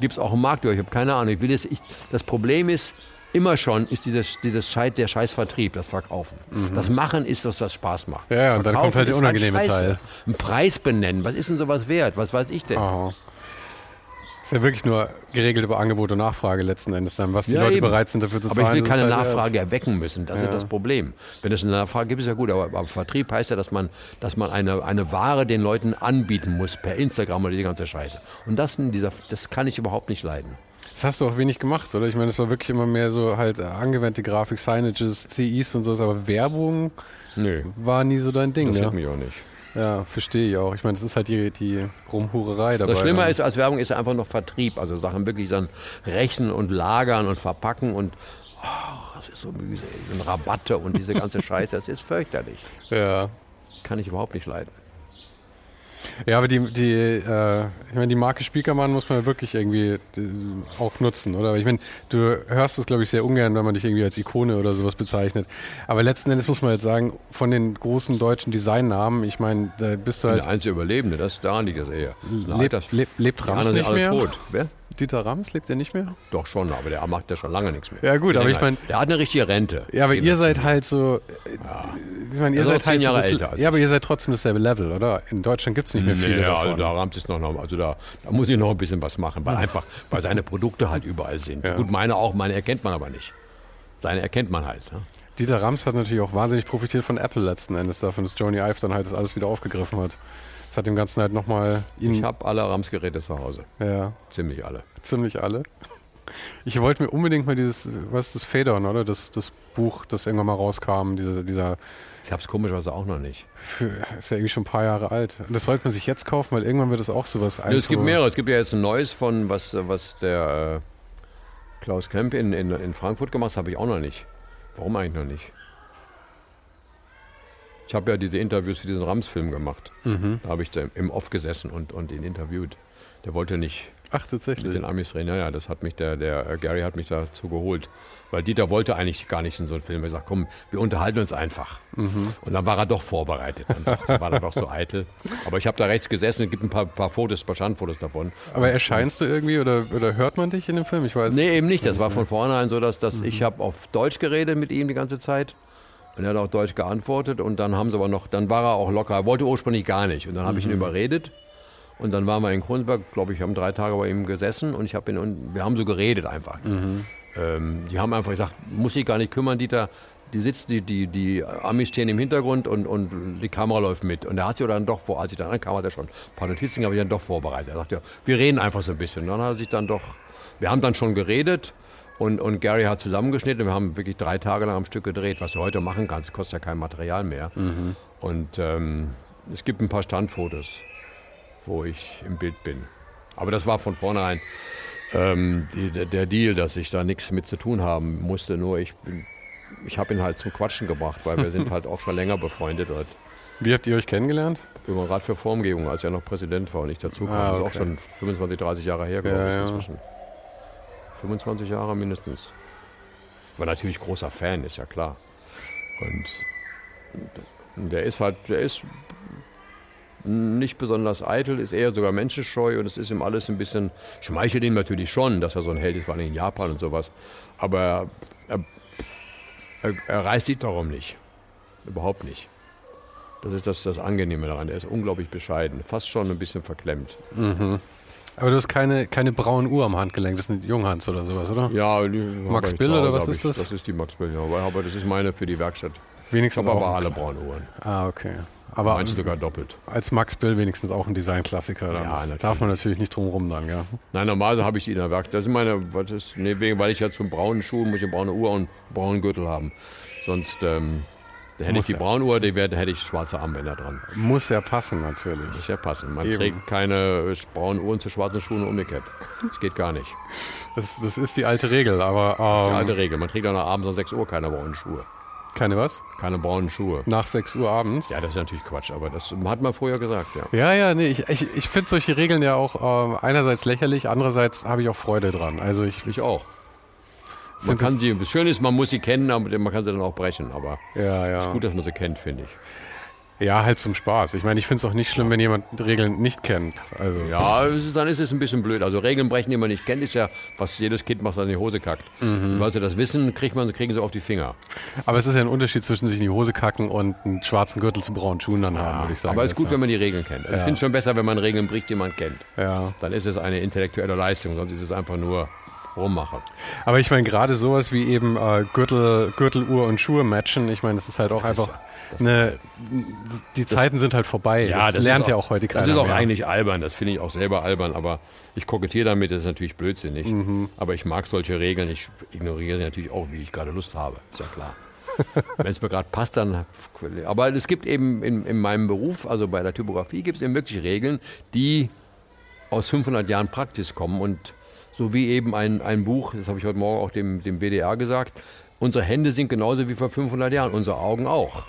gibt es auch einen Markt. Ich habe keine Ahnung. Ich will das, ich, das Problem ist, immer schon ist dieses, dieses Scheit, der Scheißvertrieb, das Verkaufen. Das Machen ist das, was Spaß macht. Ja, und dann Verkaufen kommt halt der ist unangenehme. Teil. Einen Preis benennen, was ist denn sowas wert? Was weiß ich denn? Aha. Ist ja wirklich nur geregelt über Angebot und Nachfrage letzten Endes dann, was die Ja, Leute eben. bereit sind dafür zu Aber zahlen. ich will keine halt Nachfrage erwecken müssen. Das ist das Problem. Wenn es eine Nachfrage gibt, ist ja gut. Aber, aber Vertrieb heißt ja, dass man, dass man eine, eine Ware den Leuten anbieten muss per Instagram oder die ganze Scheiße. Und das, dieser, das kann ich überhaupt nicht leiden. Das hast du auch wenig gemacht, oder? Ich meine, es war wirklich immer mehr so halt angewandte Grafik, Signages, CIs und so, aber Werbung Nö, war nie so dein Ding, das ne? mich auch nicht. Ja, verstehe ich auch. Ich meine, das ist halt die, die Rumhurerei dabei. Das Schlimme ne? ist, als Werbung ist einfach noch Vertrieb. Also Sachen wirklich dann rechnen und lagern und verpacken und oh, das ist so mühselig. Und Rabatte und diese ganze Scheiße, das ist fürchterlich. Ja. Kann ich überhaupt nicht leiden. Ja, aber die, die, äh, ich meine, die Marke Spiekermann muss man ja wirklich irgendwie die, auch nutzen, oder? Ich meine, du hörst es, glaube ich, sehr ungern, wenn man dich irgendwie als Ikone oder sowas bezeichnet. Aber letzten Endes muss man jetzt sagen, von den großen deutschen Designnamen, ich meine, da bist du Der halt. einzige Überlebende, das daran liegt das eher. Lebt, lebt, lebt Rams nicht mehr? tot. Wer? Dieter Rams, lebt er nicht mehr? Doch schon, aber der macht ja schon lange nichts mehr. Ja, gut, Wie aber ich mein- Der hat eine richtige Rente. Ja, aber ihr seid halt so. äh, Ich meine, ihr auch seid halt so Jahre das, älter Ja, aber ihr seid trotzdem dasselbe Level, oder? In Deutschland gibt es nicht mehr viele Nee, davon. also da Rams ist noch, also da, da muss ich noch ein bisschen was machen, weil einfach, weil seine Produkte halt überall sind. Ja. Gut, meine auch, meine erkennt man aber nicht. Seine erkennt man halt. Ne? Dieter Rams hat natürlich auch wahnsinnig profitiert von Apple letzten Endes, davon, dass Joni Ive dann halt das alles wieder aufgegriffen hat. Das hat dem Ganzen halt nochmal Ich habe alle Rams-Geräte zu Hause. Ja, Ziemlich alle. ziemlich alle. Ich wollte mir unbedingt mal dieses, was ist das Federn, oder? Das, das Buch, das irgendwann mal rauskam, dieser, dieser Ich habe es komischerweise auch noch nicht. für, ist ja irgendwie schon ein paar Jahre alt. Und das sollte man sich jetzt kaufen, weil irgendwann wird es auch sowas Nee, es gibt mehrere. Es gibt ja jetzt ein neues von, was, was der äh, Klaus Kemp in, in, in Frankfurt gemacht hat, habe ich auch noch nicht. Warum eigentlich noch nicht? Ich habe ja diese Interviews für diesen Rams-Film gemacht. Mhm. Da habe ich da im Off gesessen und, und ihn interviewt. Der wollte nicht Ach, mit tatsächlich. den Amis reden. Ja, ja, das hat mich der, der äh, Gary hat mich dazu geholt. Weil Dieter wollte eigentlich gar nicht in so einen Film. Er sagt, komm, wir unterhalten uns einfach. Mhm. Und dann war er doch vorbereitet. Dann, doch, dann war er doch so eitel. Aber ich habe da rechts gesessen, es gibt ein paar, paar Fotos, ein paar Standfotos davon. Aber erscheinst du irgendwie oder, oder hört man dich in dem Film? Ich weiß Nee, eben nicht. Das war von vornherein so, dass, dass ich habe auf Deutsch geredet mit ihm die ganze Zeit. Und er hat auch Deutsch geantwortet. Und dann haben sie aber noch, dann war er auch locker. Er wollte ursprünglich gar nicht. Und dann habe ich ihn überredet. Und dann waren wir in Kronenberg, glaube ich, haben drei Tage bei ihm gesessen und ich habe ihn und wir haben so geredet einfach. Ähm, die haben einfach gesagt, muss ich gar nicht kümmern, Dieter. Die sitzen, die, die, die Amis stehen im Hintergrund und, und die Kamera läuft mit. Und er hat sich dann doch vor, als ich dann ankam, hat er schon ein paar Notizen, habe ich dann doch vorbereitet. Er sagte, ja, wir reden einfach so ein bisschen. Und dann hat er sich dann doch, wir haben dann schon geredet und, und Gary hat zusammengeschnitten. Wir haben wirklich drei Tage lang am Stück gedreht, was du heute machen kannst. Kostet ja kein Material mehr. Und ähm, es gibt ein paar Standfotos, wo ich im Bild bin. Aber das war von vornherein ähm, die, der, Deal, dass ich da nichts mit zu tun haben musste. Nur ich ich habe ihn halt zum Quatschen gebracht, weil wir sind halt auch schon länger befreundet. Und Wie habt ihr euch kennengelernt? über den Rat für Formgebung, als er noch Präsident war und ich dazu kam. Ah, Das ist okay. auch schon 25, 30 Jahre her, glaube Ja, ich, ja. Inzwischen. 25 Jahre mindestens. War natürlich großer Fan, ist ja klar. Und der ist halt, der ist nicht besonders eitel, ist eher sogar menschenscheu und es ist ihm alles ein bisschen, schmeichelt ihm natürlich schon, dass er so ein Held ist, vor allem in Japan und sowas. Aber er, er, er reißt sich darum nicht. Überhaupt nicht. Das ist das, das Angenehme daran. Er ist unglaublich bescheiden, fast schon ein bisschen verklemmt. Aber du hast keine, keine braune Uhr am Handgelenk, das ist eine Junghans oder sowas, oder? Ja, die Max habe ich Bill oder was ist ich, das? Das ist die Max Bill, ja. Aber, das ist meine für die Werkstatt. Ich Wenigstens habe auch. aber alle braunen Uhren. Ah, okay. Aber Manche sogar doppelt. als Max Bill wenigstens auch ein Designklassiker. Ja, darf man natürlich nicht drum rum dann, ja. Nein, normalerweise habe ich die in der Werkstatt. Das sind meine, was ist, nee, weil ich ja zum braunen Schuh muss ich eine braune Uhr und einen braunen Gürtel haben. Sonst ähm, da hätte Muss ich die ja. braune Uhr, die wär, da hätte ich schwarze Armbänder dran. Muss ja passen, natürlich. Das ist ja passen. Man Eben. trägt keine äh, braunen Uhren zu schwarzen Schuhen und umgekehrt. Das geht gar nicht. Das, das ist die alte Regel, aber Die ähm, alte Regel. Man trägt dann abends um 6 Uhr keine braunen Schuhe. keine was? Keine braunen Schuhe. Nach 6 Uhr abends? Ja, das ist natürlich Quatsch, aber das hat man vorher gesagt, ja. Ja, ja, nee, ich, ich, ich finde solche Regeln ja auch ähm, einerseits lächerlich, andererseits habe ich auch Freude dran. Also ich, Ich auch. Man kann sie, das Schöne ist, man muss sie kennen, aber man kann sie dann auch brechen. Aber ja, ja. gut, dass man sie kennt, finde ich. Ja, halt zum Spaß. Ich meine, ich finde es auch nicht schlimm, wenn jemand Regeln nicht kennt. Also, Ja, ist, dann ist es ein bisschen blöd. Also Regeln brechen, die man nicht kennt, ist ja, was jedes Kind macht, was in die Hose kackt. Mhm. Und weil sie das wissen, kriegt man, kriegen sie auf die Finger. aber es ist ja ein Unterschied zwischen sich in die Hose kacken und einen schwarzen Gürtel zu braunen Schuhen dann haben, würde ich sagen. aber es ist gut, Jetzt, wenn man die Regeln kennt. Also Ich finde es schon besser, wenn man Regeln bricht, die man kennt. ja. Dann ist es eine intellektuelle Leistung, sonst ist es einfach nur rummache. Aber ich meine, gerade sowas wie eben äh, Gürtel, Gürteluhr und Schuhe matchen, ich meine, das ist halt auch Das ist- einfach eine. Die Zeiten sind halt vorbei. Ja, das, das lernt ist ja auch- auch heute keiner Das ist auch mehr. eigentlich albern, das finde ich auch selber albern, aber ich kokettiere damit, das ist natürlich blödsinnig. Mhm. Aber ich mag solche Regeln, ich ignoriere sie natürlich auch, wie ich gerade Lust habe, ist ja klar. Wenn es mir gerade passt, dann. Aber es gibt eben in, in meinem Beruf, also bei der Typografie, gibt es eben wirklich Regeln, die aus 500 Jahren Praxis kommen und so wie eben ein, ein Buch, das habe ich heute Morgen auch dem, dem WDR gesagt, unsere Hände sind genauso wie vor 500 Jahren, unsere Augen auch.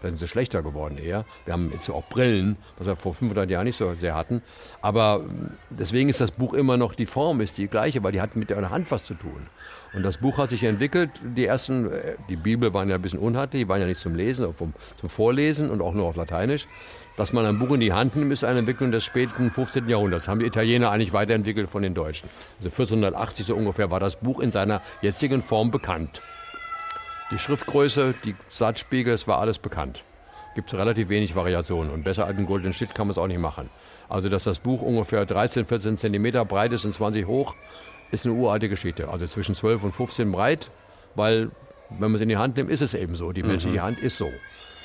Da sind sie schlechter geworden eher. Wir haben jetzt auch Brillen, was wir vor 500 Jahren nicht so sehr hatten. Aber mm, deswegen ist das Buch immer noch, die Form ist die gleiche, weil die hat mit der Hand was zu tun. Und das Buch hat sich entwickelt. Die ersten, äh, die Bibel waren ja ein bisschen unhandlich, die waren ja nicht zum Lesen, zum Vorlesen und auch nur auf Lateinisch. Dass man ein Buch in die Hand nimmt, ist eine Entwicklung des späten 15. Jahrhunderts. Das haben die Italiener eigentlich weiterentwickelt von den Deutschen. Also 1480 so ungefähr war das Buch in seiner jetzigen Form bekannt. Die Schriftgröße, die Satzspiegel, es war alles bekannt. Gibt relativ wenig Variationen und besser als einen Golden Shit kann man es auch nicht machen. Also, dass das Buch ungefähr 13, 14 Zentimeter breit ist und 20 hoch, ist eine uralte Geschichte. Also zwischen 12 und 15 breit, weil, wenn man es in die Hand nimmt, ist es eben so. Die menschliche Hand ist so.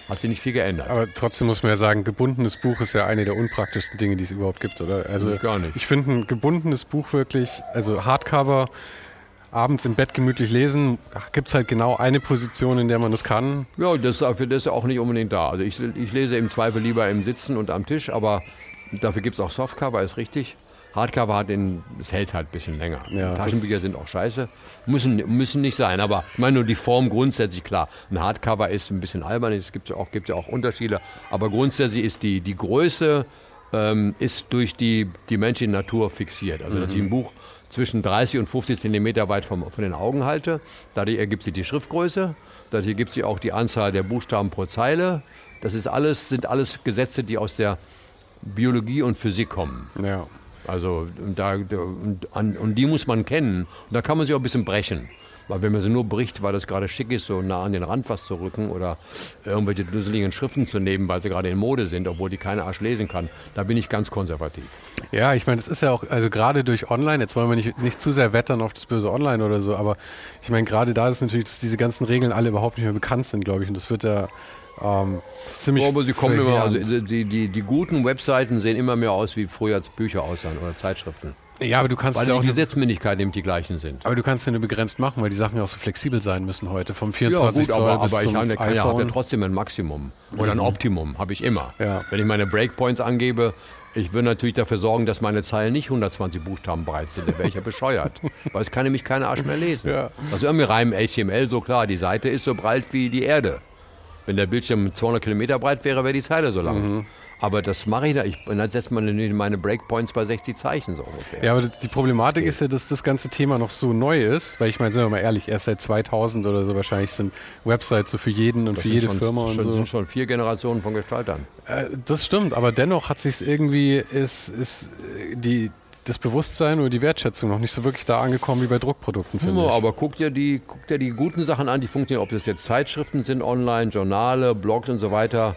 Hat sich nicht viel geändert. Aber trotzdem muss man ja sagen, gebundenes Buch ist ja eine der unpraktischsten Dinge, die es überhaupt gibt, oder? Also Gar nicht. Ich finde ein gebundenes Buch wirklich, also Hardcover, abends im Bett gemütlich lesen, gibt es halt genau eine Position, in der man das kann. Ja, das, dafür ist ja auch nicht unbedingt da. Also ich, ich lese im Zweifel lieber im Sitzen und am Tisch, aber dafür gibt es auch Softcover, ist richtig. Hardcover hat den, es hält halt ein bisschen länger. Ja, Taschenbücher sind auch scheiße. Müssen, müssen nicht sein, aber ich meine nur die Form grundsätzlich klar. Ein Hardcover ist ein bisschen albern, es gibt ja auch, gibt ja auch Unterschiede, aber grundsätzlich ist die, die Größe ähm, ist durch die, die menschliche Natur fixiert. Also dass ich ein Buch zwischen 30 und 50 Zentimeter weit vom, von den Augen halte. Dadurch ergibt sich die Schriftgröße, dadurch ergibt sich auch die Anzahl der Buchstaben pro Zeile. Das ist alles, sind alles Gesetze, die aus der Biologie und Physik kommen. Ja. Also da, und, an, und die muss man kennen. Und da kann man sich auch ein bisschen brechen. Weil wenn man sie nur bricht, weil das gerade schick ist, so nah an den Rand was zu rücken oder irgendwelche dusseligen Schriften zu nehmen, weil sie gerade in Mode sind, obwohl die keiner Arsch lesen kann, da bin ich ganz konservativ. Ja, ich meine, das ist ja auch, also gerade durch Online, jetzt wollen wir nicht, nicht zu sehr wettern auf das böse Online oder so, aber ich meine, gerade da ist natürlich, dass diese ganzen Regeln alle überhaupt nicht mehr bekannt sind, glaube ich, und das wird ja ähm, ziemlich. aber sie kommen immer, also die, die, die guten Webseiten sehen immer mehr aus, wie früher als Bücher aussahen oder Zeitschriften. ja, aber du kannst Weil ja die auch nur, Gesetzmännlichkeiten eben die gleichen sind. aber du kannst ja nur begrenzt machen, weil die Sachen ja auch so flexibel sein müssen heute, vom Ja, 24 gut, Zoll aber, bis aber ich zum habe ja, kann ja, hab ja iPhone. trotzdem ein Maximum oder ein Optimum, habe ich immer. Ja. Wenn ich meine Breakpoints angebe, ich will natürlich dafür sorgen, dass meine Zeilen nicht 120 Buchstaben breit sind, dann wäre ich ja bescheuert. Weil es kann nämlich keiner Arsch mehr lesen. Ja. Ist irgendwie rein im HTML so klar, die Seite ist so breit wie die Erde. Wenn der Bildschirm 200 Kilometer breit wäre, wäre die Zeile so lang. Mhm. Aber das mache ich da. Ich, und dann setzt man meine Breakpoints bei 60 Zeichen so ungefähr. Ja, aber die Problematik ist ja, dass das ganze Thema noch so neu ist, weil ich meine, sind wir mal ehrlich, erst seit 2000 oder so wahrscheinlich sind Websites so für jeden und Das für jede schon, Firma und schon, so. sind schon vier Generationen von Gestaltern. Äh, das stimmt, aber dennoch hat sich irgendwie ist, ist äh, die das Bewusstsein oder die Wertschätzung noch nicht so wirklich da angekommen wie bei Druckprodukten, finde Ja, ich. aber guck dir, die, guck dir die guten Sachen an, die funktionieren, ob das jetzt Zeitschriften sind, online, Journale, Blogs und so weiter.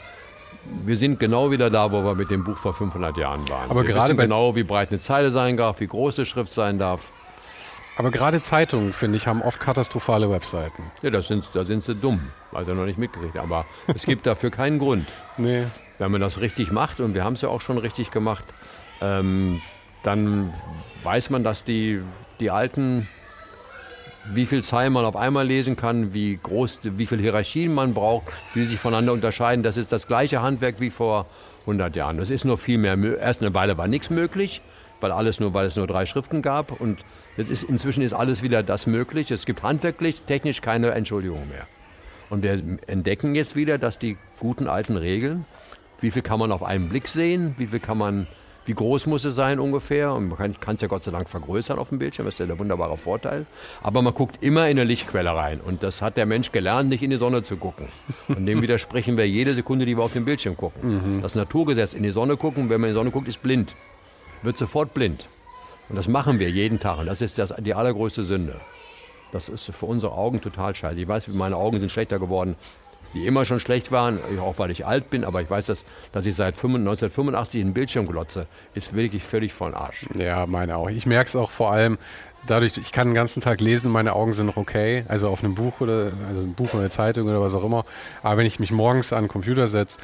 Wir sind genau wieder da, wo wir mit dem Buch vor 500 Jahren waren. Aber wir gerade genau, wie breit eine Zeile sein darf, wie groß eine Schrift sein darf. Aber gerade Zeitungen, finde ich, haben oft katastrophale Webseiten. Ja, das sind, da sind sie dumm, weil sie noch nicht mitgekriegt haben. Aber es gibt dafür keinen Grund. Nee. Wenn man das richtig macht, und wir haben es ja auch schon richtig gemacht, ähm, dann weiß man, dass die, die alten, wie viel Zeilen man auf einmal lesen kann, wie groß, wie viel Hierarchien man braucht, wie sie sich voneinander unterscheiden. Das ist das gleiche Handwerk wie vor 100 Jahren. Es ist nur viel mehr. Erst eine Weile war nichts möglich, weil alles nur, weil es nur drei Schriften gab. Und jetzt ist, inzwischen ist alles wieder das möglich. Es gibt handwerklich, technisch keine Entschuldigung mehr. Und wir entdecken jetzt wieder, dass die guten alten Regeln, wie viel kann man auf einen Blick sehen, wie viel kann man, wie groß muss es sein ungefähr. Und man kann es ja Gott sei Dank vergrößern auf dem Bildschirm, das ist ja der wunderbare Vorteil. Aber man guckt immer in eine Lichtquelle rein. Und das hat der Mensch gelernt, nicht in die Sonne zu gucken. Und dem widersprechen wir jede Sekunde, die wir auf dem Bildschirm gucken. Das Naturgesetz, in die Sonne gucken, wenn man in die Sonne guckt, ist blind. Wird sofort blind. Und das machen wir jeden Tag. Und das ist das, die allergrößte Sünde. Das ist für unsere Augen total scheiße. Ich weiß, meine Augen sind schlechter geworden. Die immer schon schlecht waren, auch weil ich alt bin, aber ich weiß, dass, dass ich seit 1985 einen Bildschirm glotze, ist wirklich völlig von Arsch. Ja, meine auch. Ich merke es auch vor allem dadurch, ich kann den ganzen Tag lesen, meine Augen sind noch okay, also auf einem Buch oder also ein Buch oder eine Zeitung oder was auch immer. Aber wenn ich mich morgens an den Computer setze,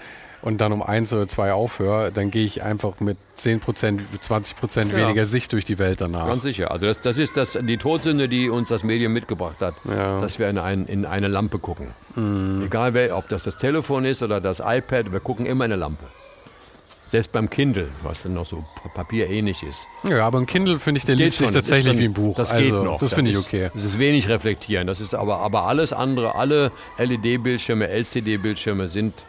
und dann um eins oder zwei aufhöre, dann gehe ich einfach mit 10 Prozent, 20 Prozent ja. weniger Sicht durch die Welt danach. Ganz sicher. Also das, das ist das, die Todsünde, die uns das Medium mitgebracht hat, ja. dass wir in, ein, in eine Lampe gucken. Mhm. Egal, wer, ob das das Telefon ist oder das iPad, wir gucken immer in eine Lampe. Selbst beim Kindle, was dann noch so papierähnlich ist. Ja, aber ein Kindle finde ich, der liest sich tatsächlich schon, wie ein Buch. Das also, geht noch. Das finde ich okay. Das ist wenig reflektieren. Das ist aber, aber alles andere, alle LED-Bildschirme, LCD-Bildschirme sind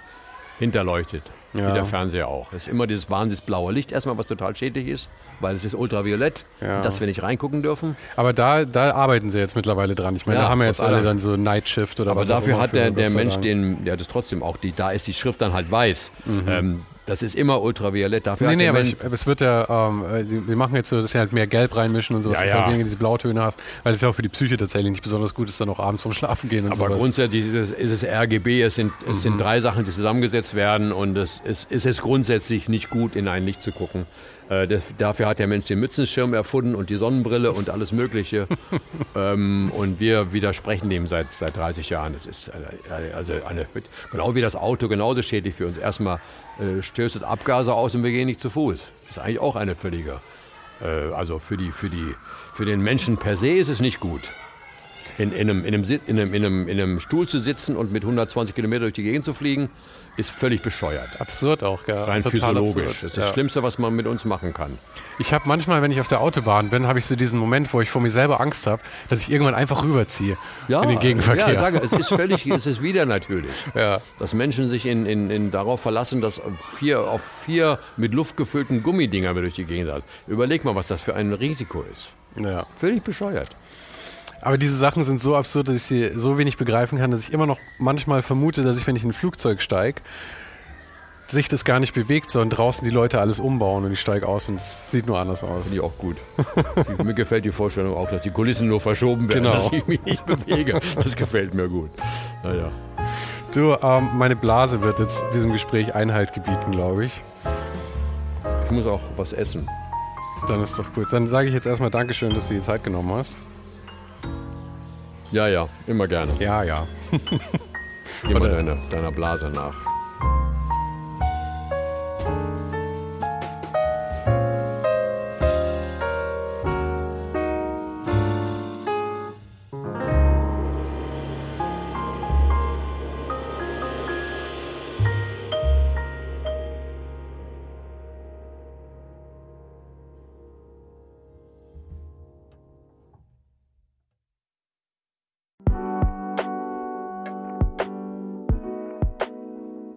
hinterleuchtet. Ja. Wie der Fernseher auch. Es ist immer dieses wahnsinnig blaue Licht erstmal, was total schädlich ist, weil es ist ultraviolett, ja. dass wir nicht reingucken dürfen. Aber da, da arbeiten sie jetzt mittlerweile dran. Ich meine, ja, da haben wir jetzt alle dann so Night Shift oder Aber was dafür hat der, der Mensch den, der das trotzdem auch, die, da ist die Schrift dann halt weiß. Mhm. Ähm, das ist immer ultraviolett. Dafür nee, nee, aber, ich, aber, es wird ja, ähm, die, machen jetzt so, dass sie halt mehr Gelb reinmischen und sowas, ja, dass du halt weniger diese Blautöne hast, weil es ja auch für die Psyche tatsächlich nicht besonders gut ist, dann auch abends vom Schlafen gehen und aber sowas. grundsätzlich ist es, ist es RGB, es sind, es mhm. sind drei Sachen, die zusammengesetzt werden und es, es, es ist grundsätzlich nicht gut, in ein Licht zu gucken. Äh, das, dafür hat der Mensch den Mützenschirm erfunden und die Sonnenbrille und alles Mögliche. ähm, und wir widersprechen dem seit, seit 30 Jahren. Das ist eine, also eine, genau wie das Auto genauso schädlich für uns. Erstmal äh, stößt es Abgase aus und wir gehen nicht zu Fuß. Das ist eigentlich auch eine völlige. Äh, also für, die, für, die, für den Menschen per se ist es nicht gut. In, in, einem, in, einem, in, einem, in einem Stuhl zu sitzen und mit 120 Kilometer durch die Gegend zu fliegen, ist völlig bescheuert. Absurd auch, ja. Rein Total physiologisch. Absurd. Das ist das Schlimmste, was man mit uns machen kann. Ich habe manchmal, wenn ich auf der Autobahn bin, habe ich so diesen Moment, wo ich vor mir selber Angst habe, dass ich irgendwann einfach rüberziehe ja, in den Gegenverkehr. Ja, ich sage, es ist völlig, es ist wieder natürlich. Ja. Dass Menschen sich in, in, in darauf verlassen, dass vier, auf vier mit Luft gefüllten Gummidinger durch die Gegend hat. Überleg mal, was das für ein Risiko ist. Ja. Völlig bescheuert. Aber diese Sachen sind so absurd, dass ich sie so wenig begreifen kann, dass ich immer noch manchmal vermute, dass ich, wenn ich in ein Flugzeug steige, sich das gar nicht bewegt, sondern draußen die Leute alles umbauen und ich steige aus und es sieht nur anders aus. Finde ich auch gut. mir gefällt die Vorstellung auch, dass die Kulissen nur verschoben werden, genau. dass ich mich nicht bewege. Das gefällt mir gut. Naja. Du, ähm, meine Blase wird jetzt diesem Gespräch Einhalt gebieten, glaube ich. Ich muss auch was essen. Dann ist doch gut. Dann sage ich jetzt erstmal Dankeschön, dass du die Zeit genommen hast. Ja, ja, immer gerne. Ja, ja. Geh mal deiner, deiner Blase nach.